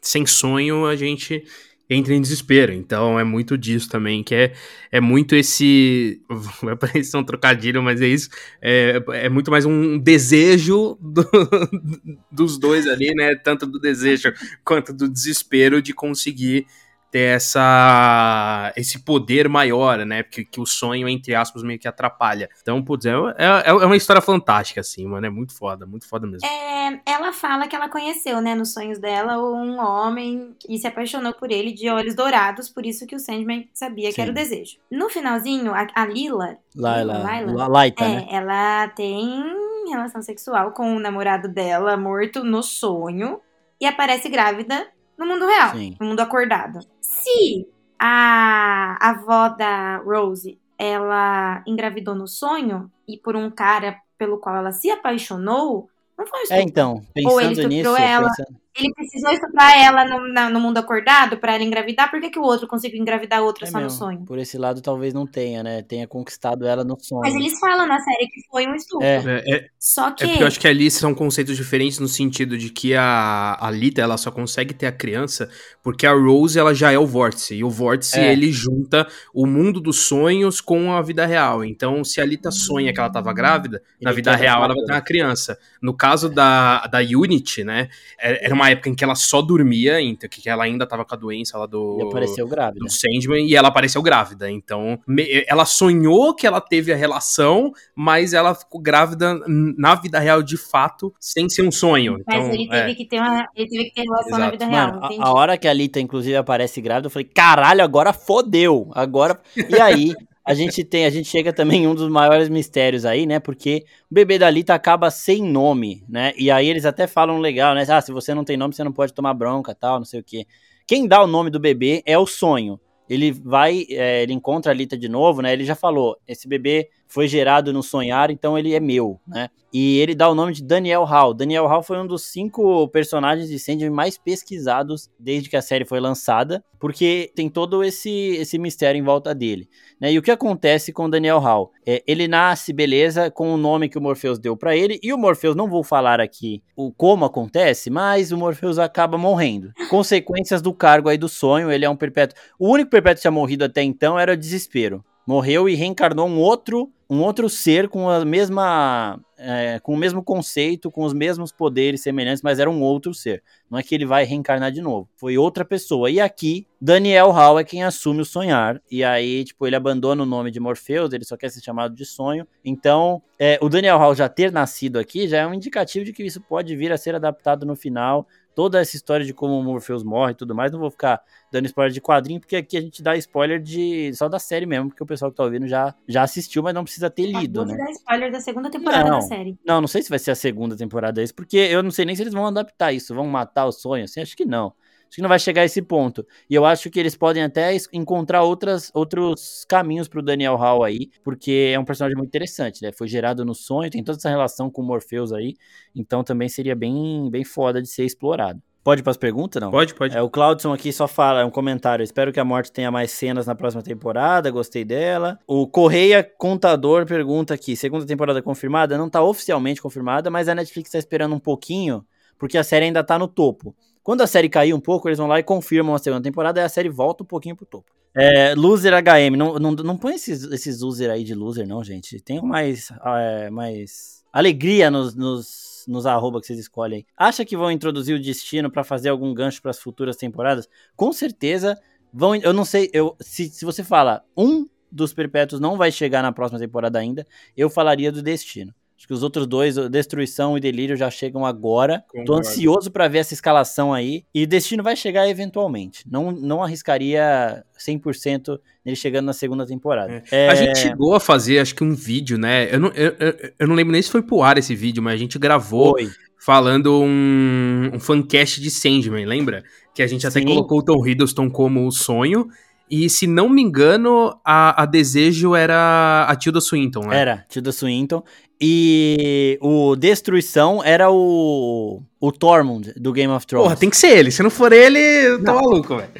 sem sonho a gente entra em desespero. Então é muito disso também, que é, é muito esse. [laughs] Vai parecer um trocadilho, mas é isso. É, é muito mais um desejo do, [laughs] dos dois ali, né? Tanto do desejo quanto do desespero de conseguir ter essa, esse poder maior, né? Porque que o sonho, entre aspas, meio que atrapalha. Então, putz, é, é, é uma história fantástica, assim, mano. É muito foda, muito foda mesmo.
É, ela fala que ela conheceu, né, nos sonhos dela, um homem e se apaixonou por ele de olhos dourados, por isso que o Sandman sabia Sim. que era o desejo. No finalzinho, a, a Lila.
Laila. Laila, Laita, é,
né? ela tem relação sexual com o namorado dela morto no sonho e aparece grávida no mundo real, Sim. no mundo acordado. Se a avó da Rose ela engravidou no sonho e por um cara pelo qual ela se apaixonou, não foi isso.
É, então, pensando
Ou ele
nisso,
ela. Pensando... Ele precisou estuprar ela no, na, no mundo acordado para ela engravidar. Por que, que o outro conseguiu engravidar a outra é só mesmo. no sonho?
Por esse lado, talvez não tenha, né? Tenha conquistado ela no sonho.
Mas eles falam na série que foi um estupro.
É. É, é, só que. É porque eu acho que ali são conceitos diferentes no sentido de que a, a Lita ela só consegue ter a criança porque a Rose ela já é o vórtice. E o vórtice é. ele junta o mundo dos sonhos com a vida real. Então, se a Lita sonha que ela estava grávida, ele na vida real ela vai ter uma criança. No caso da, da Unity, né? É, era uma época em que ela só dormia, então, que ela ainda tava com a doença lá do.
E apareceu grávida.
Do Sandman, e ela apareceu grávida. Então, me, ela sonhou que ela teve a relação, mas ela ficou grávida na vida real de fato, sem ser um sonho.
Mas
então,
ele, teve
é.
que ter uma, ele teve que ter relação Exato. na vida real.
Mano, a, a, hora que a Lita, inclusive, aparece grávida, eu falei, caralho, agora fodeu. Agora. [laughs] E aí. A gente tem, a gente chega também em um dos maiores mistérios aí, né? Porque o bebê da Lita acaba sem nome, né? E aí eles até falam legal, né? Ah, se você não tem nome, você não pode tomar bronca, tal, não sei o quê. Quem dá o nome do bebê é o sonho. Ele vai, é, ele encontra a Lita de novo, né? Ele já falou, esse bebê foi gerado no sonhar, então ele é meu, né? E ele dá o nome de Daniel Hall. Daniel Hall foi um dos cinco personagens de Sandman mais pesquisados desde que a série foi lançada, porque tem todo esse, esse mistério em volta dele. Né? E o que acontece com Daniel Hall? É, ele nasce, beleza, com o nome que o Morpheus deu para ele, e o Morpheus, não vou falar aqui o como acontece, mas o Morpheus acaba morrendo. Consequências do cargo aí do sonho, ele é um perpétuo. O único perpétuo que tinha morrido até então era o desespero morreu e reencarnou um outro um outro ser com a mesma é, com o mesmo conceito, com os mesmos poderes semelhantes, mas era um outro ser. Não é que ele vai reencarnar de novo. Foi outra pessoa. E aqui, Daniel Hall é quem assume o sonhar. E aí, tipo, ele abandona o nome de Morpheus, ele só quer ser chamado de sonho. Então, é, o Daniel Hall já ter nascido aqui já é um indicativo de que isso pode vir a ser adaptado no final toda essa história de como o Morpheus morre e tudo mais. Não vou ficar dando spoiler de quadrinho, porque aqui a gente dá spoiler de só da série mesmo, porque o pessoal que tá ouvindo já, já assistiu, mas não precisa ter lido, né?
dar spoiler da segunda temporada não, da série.
Não, não sei se vai ser a segunda temporada isso, porque eu não sei nem se eles vão adaptar isso, vão matar o sonho, assim, acho que não. Acho que não vai chegar a esse ponto. E eu acho que eles podem até encontrar outras, outros caminhos pro Daniel Hall aí, porque é um personagem muito interessante, né? Foi gerado no sonho, tem toda essa relação com o Morpheus aí, então também seria bem, bem foda de ser explorado. Pode ir para as perguntas, não?
Pode, pode.
É, o Claudson aqui só fala, é um comentário. Espero que a morte tenha mais cenas na próxima temporada. Gostei dela. O Correia Contador pergunta aqui: segunda temporada confirmada? Não está oficialmente confirmada, mas a Netflix está esperando um pouquinho, porque a série ainda está no topo. Quando a série cair um pouco, eles vão lá e confirmam a segunda temporada e a série volta um pouquinho pro topo. É, loser HM, não, não, não põe esses, esses user aí de loser, não, gente. Tem mais, é, mais alegria nos, nos nos arroba que vocês escolhem, acha que vão introduzir o destino para fazer algum gancho para as futuras temporadas? Com certeza vão. Eu não sei, eu, se, se você fala um dos perpétuos não vai chegar na próxima temporada ainda, eu falaria do destino. Acho que os outros dois, Destruição e Delírio, já chegam agora. Concordo. Tô ansioso para ver essa escalação aí. E Destino vai chegar eventualmente. Não, não arriscaria 100% nele chegando na segunda temporada.
É. É... A gente chegou a fazer, acho que um vídeo, né? Eu não, eu, eu não lembro nem se foi pro ar esse vídeo, mas a gente gravou foi. falando um, um fancast de Sandman, lembra? Que a gente até Sim. colocou o Tom Hiddleston como o sonho. E se não me engano, a, a Desejo era a Tilda Swinton, né?
Era, Tilda Swinton. E o Destruição era o. O Tormund do Game of Thrones.
Porra, tem que ser ele. Se não for ele, eu tô maluco, velho.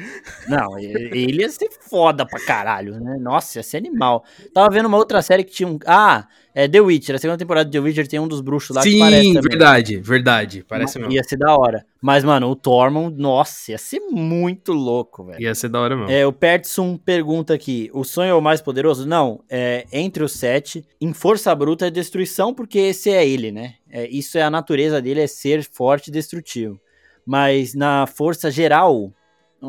Não, ele ia ser foda pra caralho, né? Nossa, ia ser animal. Tava vendo uma outra série que tinha um. Ah, é The Witcher. A segunda temporada de The Witcher tem um dos bruxos lá
Sim, que parece. Sim, verdade, verdade. Parece
mesmo. Ia ser da hora. Mas, mano, o Tormund, nossa, ia ser muito louco, velho.
Ia ser da hora mesmo.
É, o Pertson pergunta aqui: o sonho é o mais poderoso? Não, é entre os sete. Em força bruta é destruição, porque esse é ele, né? É, isso é a natureza dele, é ser forte e destrutivo. Mas na força geral,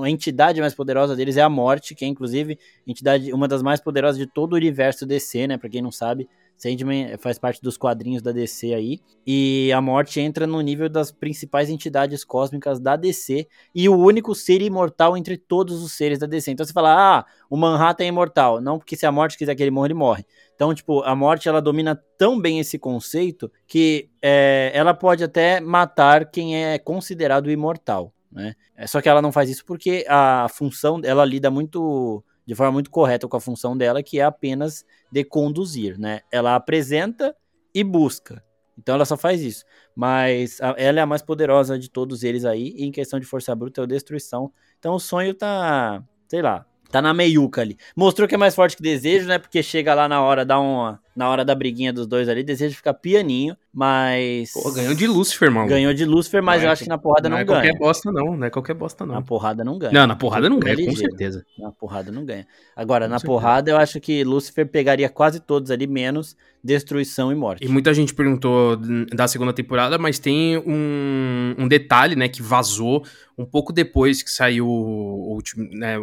a entidade mais poderosa deles é a morte, que é inclusive entidade, uma das mais poderosas de todo o universo DC, né? Pra quem não sabe, Sandman faz parte dos quadrinhos da DC aí. E a morte entra no nível das principais entidades cósmicas da DC. E o único ser imortal entre todos os seres da DC. Então você fala, ah, o Manhattan é imortal. Não, porque se a morte quiser que ele morra, ele morre. Então, tipo, a morte ela domina tão bem esse conceito que é, ela pode até matar quem é considerado imortal. Né? É, só que ela não faz isso porque a função, ela lida muito de forma muito correta com a função dela, que é apenas de conduzir, né? Ela apresenta e busca. Então ela só faz isso. Mas ela é a mais poderosa de todos eles aí, em questão de força bruta é o destruição. Então o sonho tá, sei lá, tá na meiuca ali. Mostrou que é mais forte que desejo, né? Porque chega lá na hora, dá uma na hora da briguinha dos dois ali, deseja ficar pianinho, mas.
Pô, ganhou de Lucifer, mano.
Ganhou de Lucifer, mas não eu é, acho que na porrada não, não é ganha.
Não é qualquer bosta, não. Não é qualquer bosta, não.
Na porrada não ganha.
Não, na porrada não ganha, com certeza.
Na porrada não ganha. Agora, com na certeza. porrada, eu acho que Lucifer pegaria quase todos ali, menos destruição e morte.
E muita gente perguntou da segunda temporada, mas tem um, um detalhe, né, que vazou um pouco depois que saiu o último, né,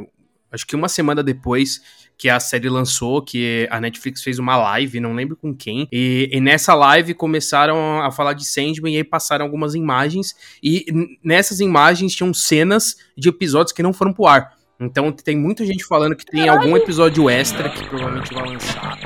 acho que uma semana depois que a série lançou, que a Netflix fez uma live, não lembro com quem, e, e, nessa live começaram a falar de Sandman e aí passaram algumas imagens, e nessas imagens tinham cenas de episódios que não foram pro ar. Então tem muita gente falando que tem algum episódio extra que provavelmente vai lançar.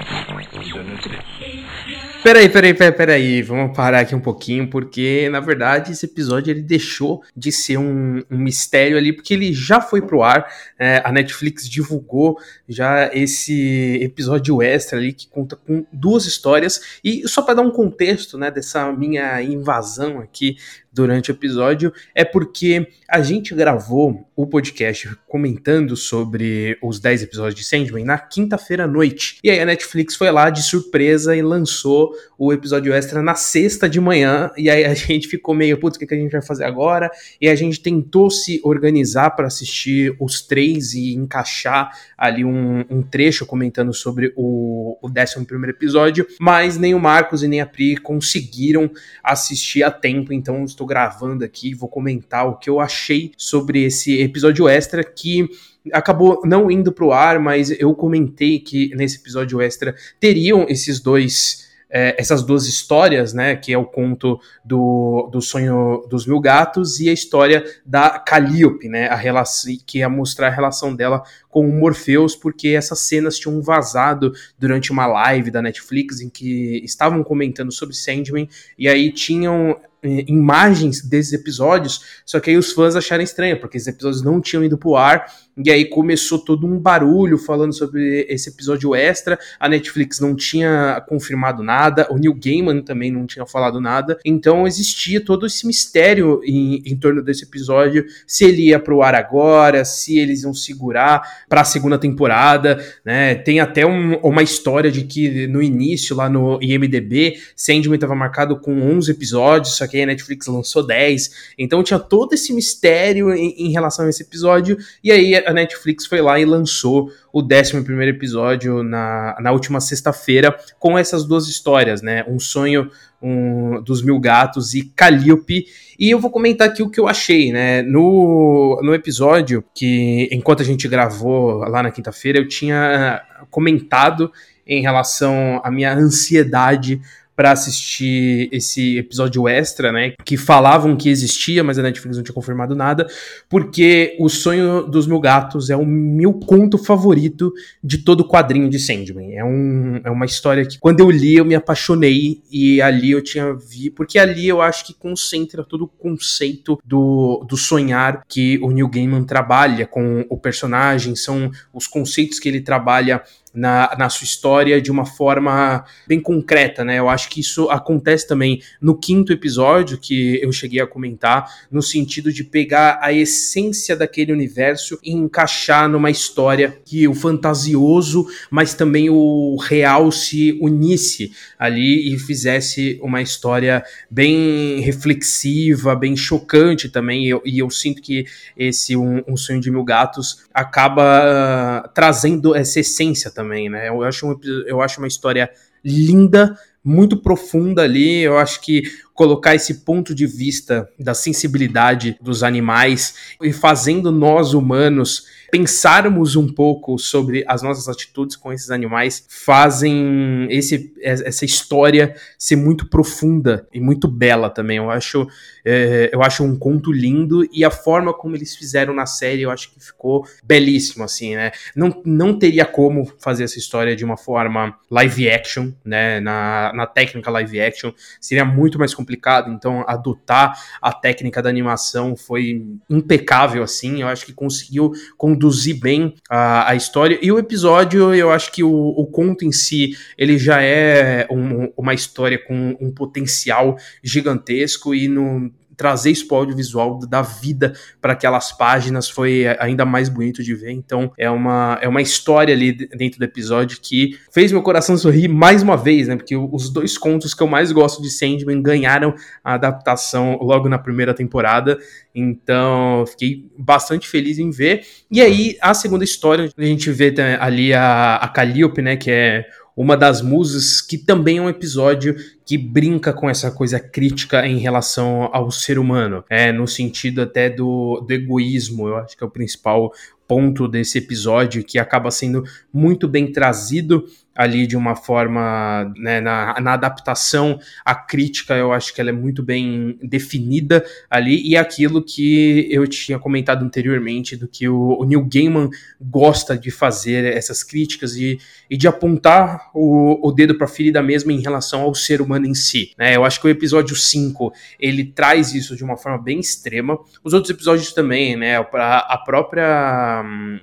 Peraí, peraí, peraí, peraí, vamos parar aqui um pouquinho, porque na verdade esse episódio ele deixou de ser um, um mistério ali, porque ele já foi pro ar, é, a Netflix divulgou já esse episódio extra ali que conta com duas histórias, e só para dar um contexto, né, dessa minha invasão aqui durante o episódio é porque a gente gravou o podcast comentando sobre os 10 episódios de Sandman na quinta-feira à noite. E aí a Netflix foi lá de surpresa e lançou o episódio extra na sexta de manhã. E aí a [laughs] gente ficou meio, putz, o que, a gente vai fazer agora? E a gente tentou se organizar para assistir os três e encaixar ali um, um trecho comentando sobre o, o 11 episódio, mas nem o Marcos e nem a Pri conseguiram assistir a tempo, então estou gravando aqui, vou comentar o que eu achei sobre esse episódio extra que acabou não indo pro ar, mas eu comentei que nesse episódio extra teriam esses dois é, essas duas histórias, né, que é o conto do, do sonho dos mil gatos e a história da Calliope, né, a relação que ia mostrar a relação dela com o Morpheus, porque essas cenas tinham vazado durante uma live da Netflix em que estavam comentando sobre Sandman, e aí tinham eh, imagens desses episódios, só que aí os fãs acharam estranho, porque esses episódios não tinham ido pro ar, e aí começou todo um barulho falando sobre esse episódio extra. A Netflix não tinha confirmado nada, o Neil Gaiman também não tinha falado nada. Então existia todo esse mistério em, em torno desse episódio, se ele ia pro ar agora, se eles iam segurar para a segunda temporada, né? Tem até um, uma história de que no início lá no IMDb, Sandman estava marcado com 11 episódios, só que a Netflix lançou 10. Então tinha todo esse mistério em, em relação a esse episódio e aí a Netflix foi lá e lançou o 11 episódio na, na última sexta-feira com essas duas histórias, né? Um sonho um, dos Mil Gatos e Calliope. E eu vou comentar aqui o que eu achei, né? No, no episódio que, enquanto a gente gravou lá na quinta-feira, eu tinha comentado em relação à minha ansiedade para assistir esse episódio extra, né? Que falavam que existia, mas a Netflix não tinha confirmado nada, porque O Sonho dos Mil Gatos é o meu conto favorito de todo o quadrinho de Sandman. É, um, é uma história que, quando eu li, eu me apaixonei e ali eu tinha vi, porque ali eu acho que concentra todo o conceito do, do sonhar que o Neil Gaiman trabalha com o personagem, são os conceitos que ele trabalha na, na sua história de uma forma bem concreta, né? Eu acho que isso acontece também no quinto episódio que eu cheguei a comentar, no sentido de pegar a essência daquele universo e encaixar numa história que o fantasioso, mas também o real se unisse ali e fizesse uma história bem reflexiva, bem chocante também. E eu, e eu sinto que esse um, um Sonho de Mil Gatos acaba uh, trazendo essa essência também também, né? Eu acho, um, eu acho uma história linda, muito profunda ali. Eu acho que colocar esse ponto de vista da sensibilidade dos animais e fazendo nós humanos pensarmos um pouco sobre as nossas atitudes com esses animais fazem esse, essa história ser muito profunda e muito bela também. Eu acho, é, eu acho um conto lindo e a forma como eles fizeram na série eu acho que ficou belíssimo, assim, né? Não, não teria como fazer essa história de uma forma live action, né? Na, na técnica live action seria muito mais complicado, então adotar a técnica da animação foi impecável, assim. Eu acho que conseguiu conduzir conduzir bem a, a história. E o episódio, eu acho que o, o conto em si, ele já é um, uma história com um potencial gigantesco e no trazer isso para o audiovisual, da vida para aquelas páginas foi ainda mais bonito de ver. Então é uma, é uma história ali dentro do episódio que fez meu coração sorrir mais uma vez, né? Porque os dois contos que eu mais gosto de Sandman ganharam a adaptação logo na primeira temporada. Então, fiquei bastante feliz em ver. E aí, a segunda história, a gente vê ali a, a Calliope, né, que é uma das musas, que também é um episódio que brinca com essa coisa crítica em relação ao ser humano, é no sentido até do, do egoísmo, eu acho que é o principal ponto desse episódio que acaba sendo muito bem trazido ali de uma forma, né, na, na, adaptação, a crítica eu acho que ela é muito bem definida ali, e aquilo que eu tinha comentado anteriormente, do que o, o Neil Gaiman gosta de fazer essas críticas e, e de apontar o, o dedo para a ferida mesmo em relação ao ser humano em si. Né? Eu acho que o episódio 5, ele traz isso de uma forma bem extrema, os outros episódios também, né, a, a própria,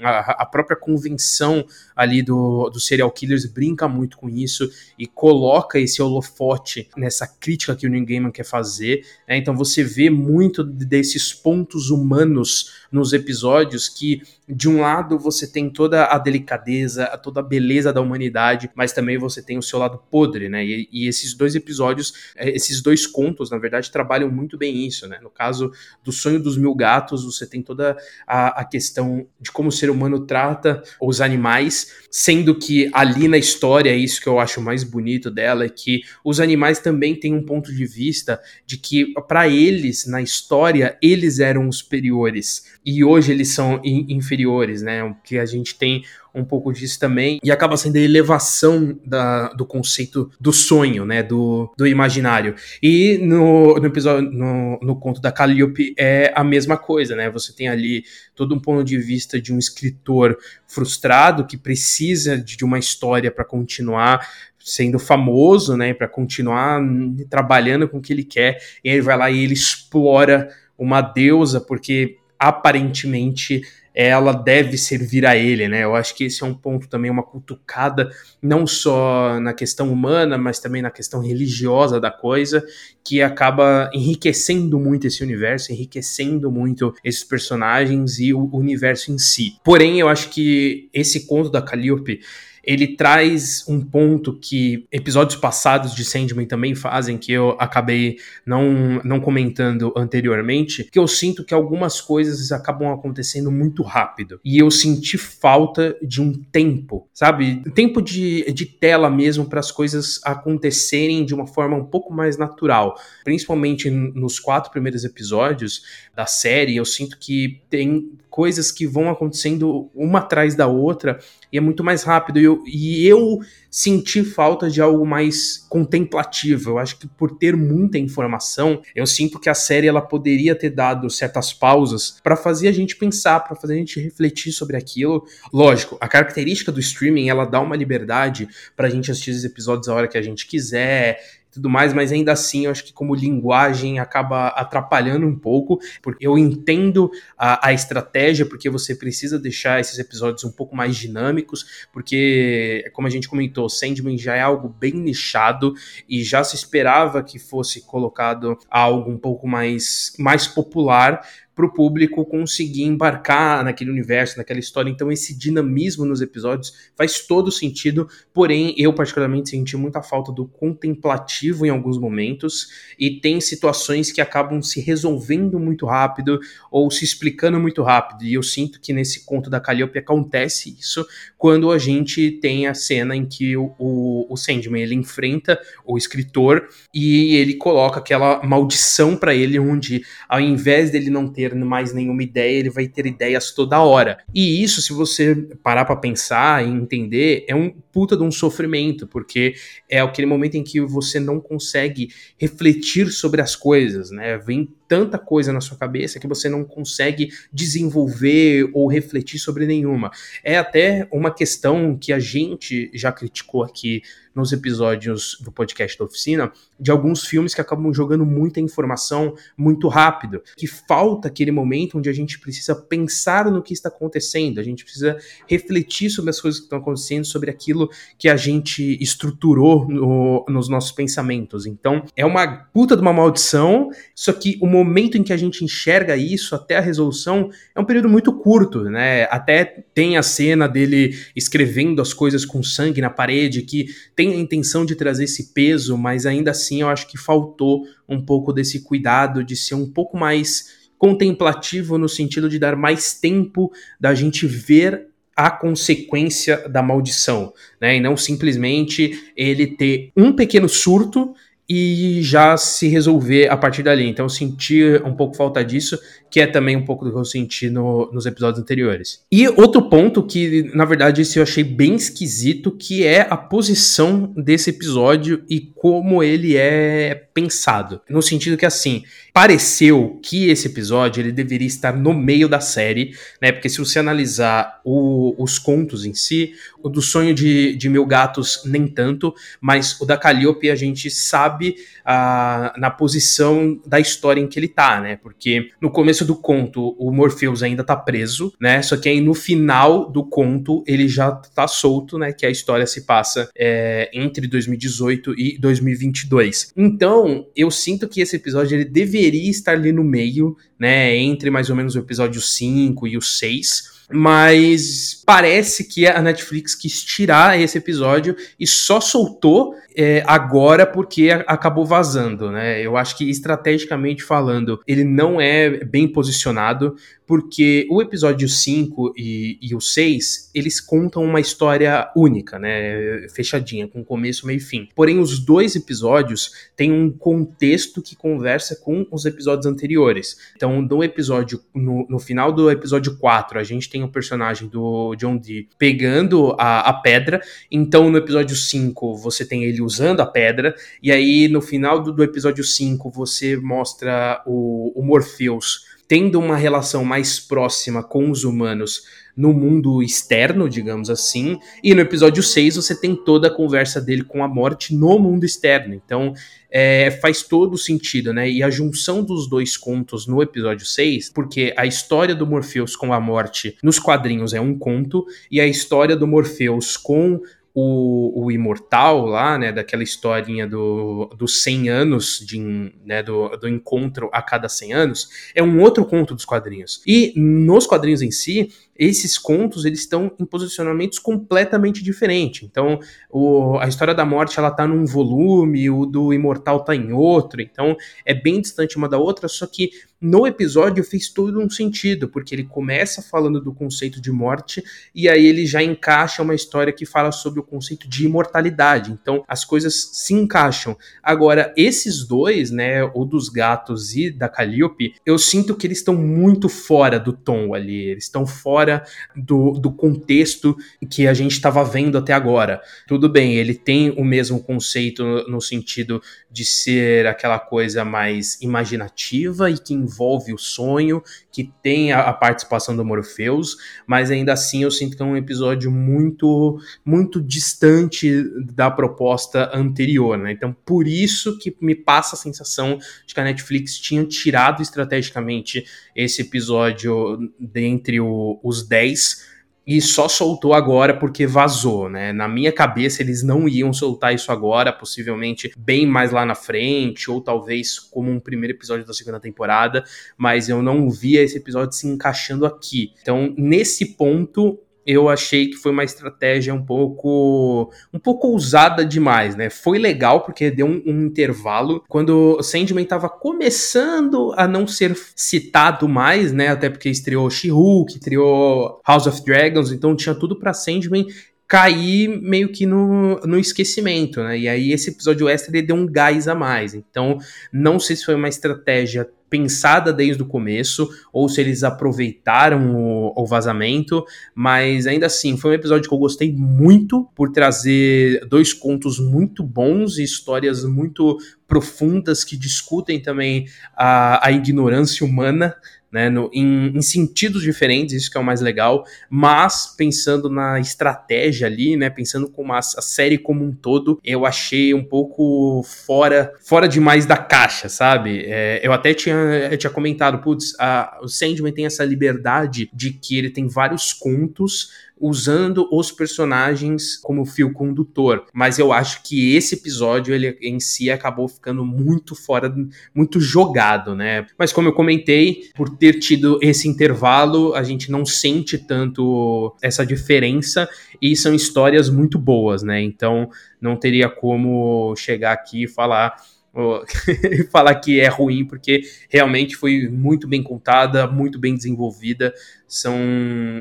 a, a própria convenção ali do, do serial killers brinca muito com isso e coloca esse holofote nessa crítica que o New Gaiman quer fazer. Né? Então você vê muito desses pontos humanos nos episódios que, de um lado, você tem toda a delicadeza, toda a beleza da humanidade, mas também você tem o seu lado podre, né? E, e esses dois episódios, é, esses dois contos, na verdade, trabalham muito bem isso, né? No caso do Sonho dos Mil Gatos, você tem toda a, a questão de como o ser humano trata os animais, sendo que ali na história, é isso que eu acho mais bonito dela, é que os animais também têm um ponto de vista de que, para eles, na história, eles eram superiores e hoje eles são in inferiores, né? Que a gente tem um pouco disso também, e acaba sendo a elevação da, do conceito do sonho, né, do, do imaginário. E no, no episódio, no, no conto da Calliope é a mesma coisa, né, você tem ali todo um ponto de vista de um escritor frustrado que precisa de uma história para continuar sendo famoso, né, para continuar trabalhando com o que ele quer, e aí ele vai lá e ele explora uma deusa porque aparentemente ela deve servir a ele, né? Eu acho que esse é um ponto também, uma cutucada, não só na questão humana, mas também na questão religiosa da coisa, que acaba enriquecendo muito esse universo, enriquecendo muito esses personagens e o universo em si. Porém, eu acho que esse conto da Calliope ele traz um ponto que episódios passados de Sandman também fazem, que eu acabei não, não comentando anteriormente, que eu sinto que algumas coisas acabam acontecendo muito rápido. E eu senti falta de um tempo, sabe? Tempo de, de tela mesmo para as coisas acontecerem de uma forma um pouco mais natural. Principalmente nos quatro primeiros episódios da série, eu sinto que tem coisas que vão acontecendo uma atrás da outra e é muito mais rápido. E eu, e eu senti falta de algo mais contemplativo. Eu acho que por ter muita informação, eu sinto que a série ela poderia ter dado certas pausas para fazer a gente pensar, para fazer a gente refletir sobre aquilo. Lógico, a característica do streaming ela dá uma liberdade para a gente assistir os episódios a hora que a gente quiser tudo mais, mas ainda assim eu acho que como linguagem acaba atrapalhando um pouco, porque eu entendo a, a, estratégia, porque você precisa deixar esses episódios um pouco mais dinâmicos, porque, como a gente comentou, Sandman já é algo bem nichado e já se esperava que fosse colocado algo um pouco mais, mais popular, para o público conseguir embarcar naquele universo, naquela história. Então, esse dinamismo nos episódios faz todo sentido. Porém, eu particularmente senti muita falta do contemplativo em alguns momentos, e tem situações que acabam se resolvendo muito rápido ou se explicando muito rápido. E eu sinto que nesse conto da Calliope acontece isso quando a gente tem a cena em que o, o, o Sandman ele enfrenta o escritor e ele coloca aquela maldição para ele, onde ao invés dele não ter ter mais nenhuma ideia, ele vai ter ideias toda hora. E isso, se você parar para pensar e entender, é um puta de um sofrimento, porque é aquele momento em que você não consegue refletir sobre as coisas, né? Vem tanta coisa na sua cabeça que você não consegue desenvolver ou refletir sobre nenhuma. É até uma questão que a gente já criticou aqui nos episódios do podcast da oficina, de alguns filmes que acabam jogando muita informação muito rápido, que falta aquele momento onde a gente precisa pensar no que está acontecendo, a gente precisa refletir sobre as coisas que estão acontecendo, sobre aquilo que a gente estruturou no, nos nossos pensamentos. Então, é uma puta de uma maldição, só que o momento em que a gente enxerga isso até a resolução é um período muito curto, né? Até tem a cena dele escrevendo as coisas com sangue na parede, que tem a intenção de trazer esse peso, mas ainda assim eu acho que faltou um pouco desse cuidado de ser um pouco mais contemplativo no sentido de dar mais tempo da gente ver a consequência da maldição, né? E não simplesmente ele ter um pequeno surto e já se resolver a partir dali. Então eu senti um pouco falta disso, que é também um pouco do que eu senti no, nos episódios anteriores. E outro ponto que, na verdade, esse eu achei bem esquisito, que é a posição desse episódio e como ele é pensado. No sentido que, assim, pareceu que esse episódio ele deveria estar no meio da série, né? Porque se você analisar o, os contos em si, o do sonho de, de Mil Gatos nem tanto, mas o da Calliope a gente sabe ah, na posição da história em que ele tá, né? Porque no começo do conto o Morpheus ainda tá preso, né? Só que aí no final do conto ele já tá solto, né? Que a história se passa é, entre 2018 e 2022. Então eu sinto que esse episódio ele deveria estar ali no meio, né? Entre mais ou menos o episódio 5 e o 6 mas parece que a Netflix quis tirar esse episódio e só soltou é, agora porque acabou vazando, né? Eu acho que estrategicamente falando, ele não é bem posicionado, porque o episódio 5 e, e o 6, eles contam uma história única, né? Fechadinha, com começo, meio e fim. Porém, os dois episódios têm um contexto que conversa com os episódios anteriores. Então, no episódio, no, no final do episódio 4, a gente tem o personagem do John Dee pegando a, a pedra. Então, no episódio 5, você tem ele usando a pedra. E aí, no final do, do episódio 5, você mostra o, o Morpheus tendo uma relação mais próxima com os humanos no mundo externo, digamos assim, e no episódio 6 você tem toda a conversa dele com a morte no mundo externo. Então é, faz todo sentido, né? E a junção dos dois contos no episódio 6, porque a história do Morpheus com a morte nos quadrinhos é um conto, e a história do Morpheus com o, o Imortal lá, né, daquela historinha do, dos 100 anos, de, né, do, do encontro a cada 100 anos, é um outro conto dos quadrinhos. E nos quadrinhos em si, esses contos eles estão em posicionamentos completamente diferentes. Então, o, a história da morte ela tá num volume, o do imortal tá em outro, então é bem distante uma da outra, só que no episódio fez todo um sentido, porque ele começa falando do conceito de morte e aí ele já encaixa uma história que fala sobre o conceito de imortalidade. Então, as coisas se encaixam. Agora, esses dois, né, o dos gatos e da Calliope, eu sinto que eles estão muito fora do tom ali, eles estão fora fora do, do contexto que a gente estava vendo até agora. Tudo bem, ele tem o mesmo conceito no, sentido de ser aquela coisa mais imaginativa e que envolve o sonho, que tem a, a, participação do Morpheus, mas ainda assim eu sinto que é um episódio muito muito distante da proposta anterior, né? Então por isso que me passa a sensação de que a Netflix tinha tirado estrategicamente esse episódio dentre o, os 10 e só soltou agora porque vazou, né? Na minha cabeça eles não iam soltar isso agora, possivelmente bem mais lá na frente, ou talvez como um primeiro episódio da segunda temporada, mas eu não via esse episódio se encaixando aqui. Então, nesse ponto, eu achei que foi uma estratégia um pouco um pouco ousada demais, né? Foi legal porque deu um, um intervalo quando o Sandman estava começando a não ser citado mais, né? Até porque estreou She-Hulk, estreou House of Dragons, então tinha tudo para Sandman cair meio que no, no esquecimento, né? E aí esse episódio extra ele deu um gás a mais. Então, não sei se foi uma estratégia pensada desde o começo, ou se eles aproveitaram o, o, vazamento, mas ainda assim, foi um episódio que eu gostei muito por trazer dois contos muito bons e histórias muito profundas que discutem também a, a ignorância humana né, no, em, em, sentidos diferentes, isso que é o mais legal, mas pensando na estratégia ali, né, pensando como a, a, série como um todo, eu achei um pouco fora, fora demais da caixa, sabe? É, eu até tinha, eu tinha comentado, putz, a, o Sandman tem essa liberdade de que ele tem vários contos usando os personagens como fio condutor. Mas eu acho que esse episódio, ele em si, acabou ficando muito fora, muito jogado, né? Mas como eu comentei, por ter tido esse intervalo, a gente não sente tanto essa diferença e são histórias muito boas, né? Então não teria como chegar aqui e falar [laughs] falar que é ruim, porque realmente foi muito bem contada, muito bem desenvolvida. São,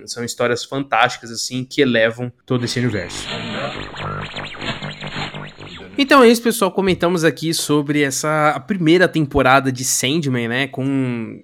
são histórias fantásticas, assim, que elevam todo esse universo. Então é isso, pessoal. Comentamos aqui sobre essa primeira temporada de Sandman, né? Com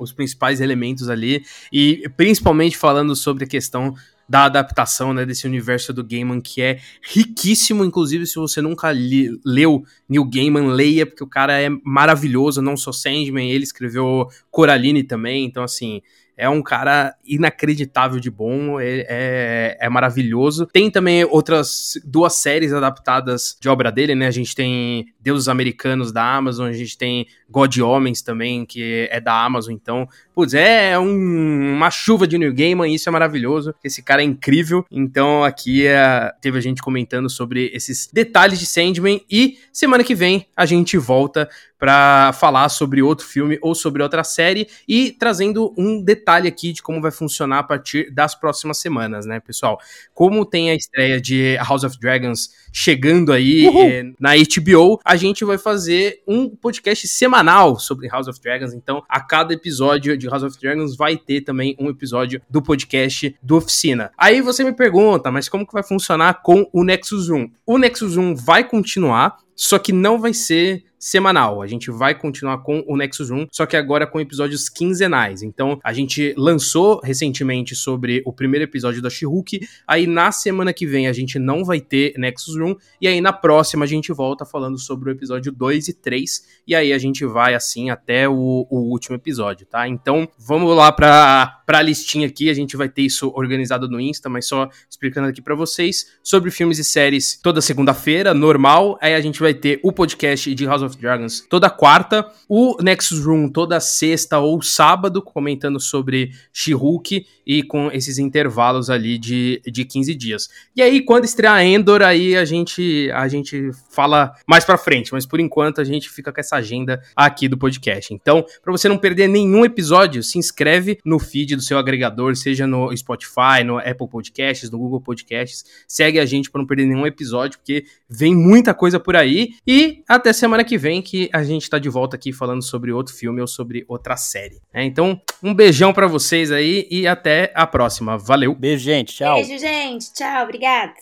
os principais elementos ali. E principalmente falando sobre a questão da adaptação, né, desse universo do Gaiman, que é riquíssimo, inclusive se você nunca li, leu Neil Gaiman, leia, porque o cara é maravilhoso, não só Sandman, ele escreveu Coraline também, então assim, é um cara inacreditável de bom, é, é, é, maravilhoso. Tem também outras duas séries adaptadas de obra dele, né? A gente tem Deuses Americanos da Amazon, a gente tem God Homens também, que é da Amazon, então, putz, é um, uma chuva de New Gaiman, isso é maravilhoso, esse cara é incrível. Então aqui é, teve a gente comentando sobre esses detalhes de Sandman e semana que vem a gente volta para falar sobre outro filme ou sobre outra série e trazendo um detalhe aqui de como vai funcionar a partir das próximas semanas, né, pessoal? Como tem a estreia de House of Dragons chegando aí é, na HBO, a gente vai fazer um podcast semanal sobre House of Dragons. Então, a cada episódio de House of Dragons vai ter também um episódio do podcast do Oficina. Aí você me pergunta, mas como que vai funcionar com o Nexus 1? O Nexus 1 vai continuar, só que não vai ser semanal. A gente vai continuar com o Nexus Room, só que agora com episódios quinzenais. Então, a gente lançou recentemente sobre o primeiro episódio da She-Hulk. Aí na semana que vem a gente não vai ter Nexus Room. E aí na próxima a gente volta falando sobre o episódio 2 e 3. E aí a gente vai assim até o, o último episódio, tá? Então vamos lá pra, pra listinha aqui. A gente vai ter isso organizado no Insta, mas só explicando aqui para vocês sobre filmes e séries toda segunda-feira, normal. Aí a gente vai ter o podcast de House of Dragons toda quarta, o Nexus Room toda sexta ou sábado, comentando sobre She-Hulk e com esses intervalos ali de, de 15 dias. E aí, quando estrear Endor, aí a gente, a gente fala mais pra frente, mas por enquanto a gente fica com essa agenda aqui do podcast. Então, para você não perder nenhum episódio, se inscreve no feed do seu agregador, seja no Spotify, no Apple Podcasts, no Google Podcasts. Segue a gente para não perder nenhum episódio, porque vem muita coisa por aí. E até semana que vem que a gente tá de volta aqui falando sobre outro filme ou sobre outra série. É, então, um beijão para vocês aí e até a próxima. Valeu.
Beijo, gente. Tchau.
Beijo, gente. Tchau. Obrigada.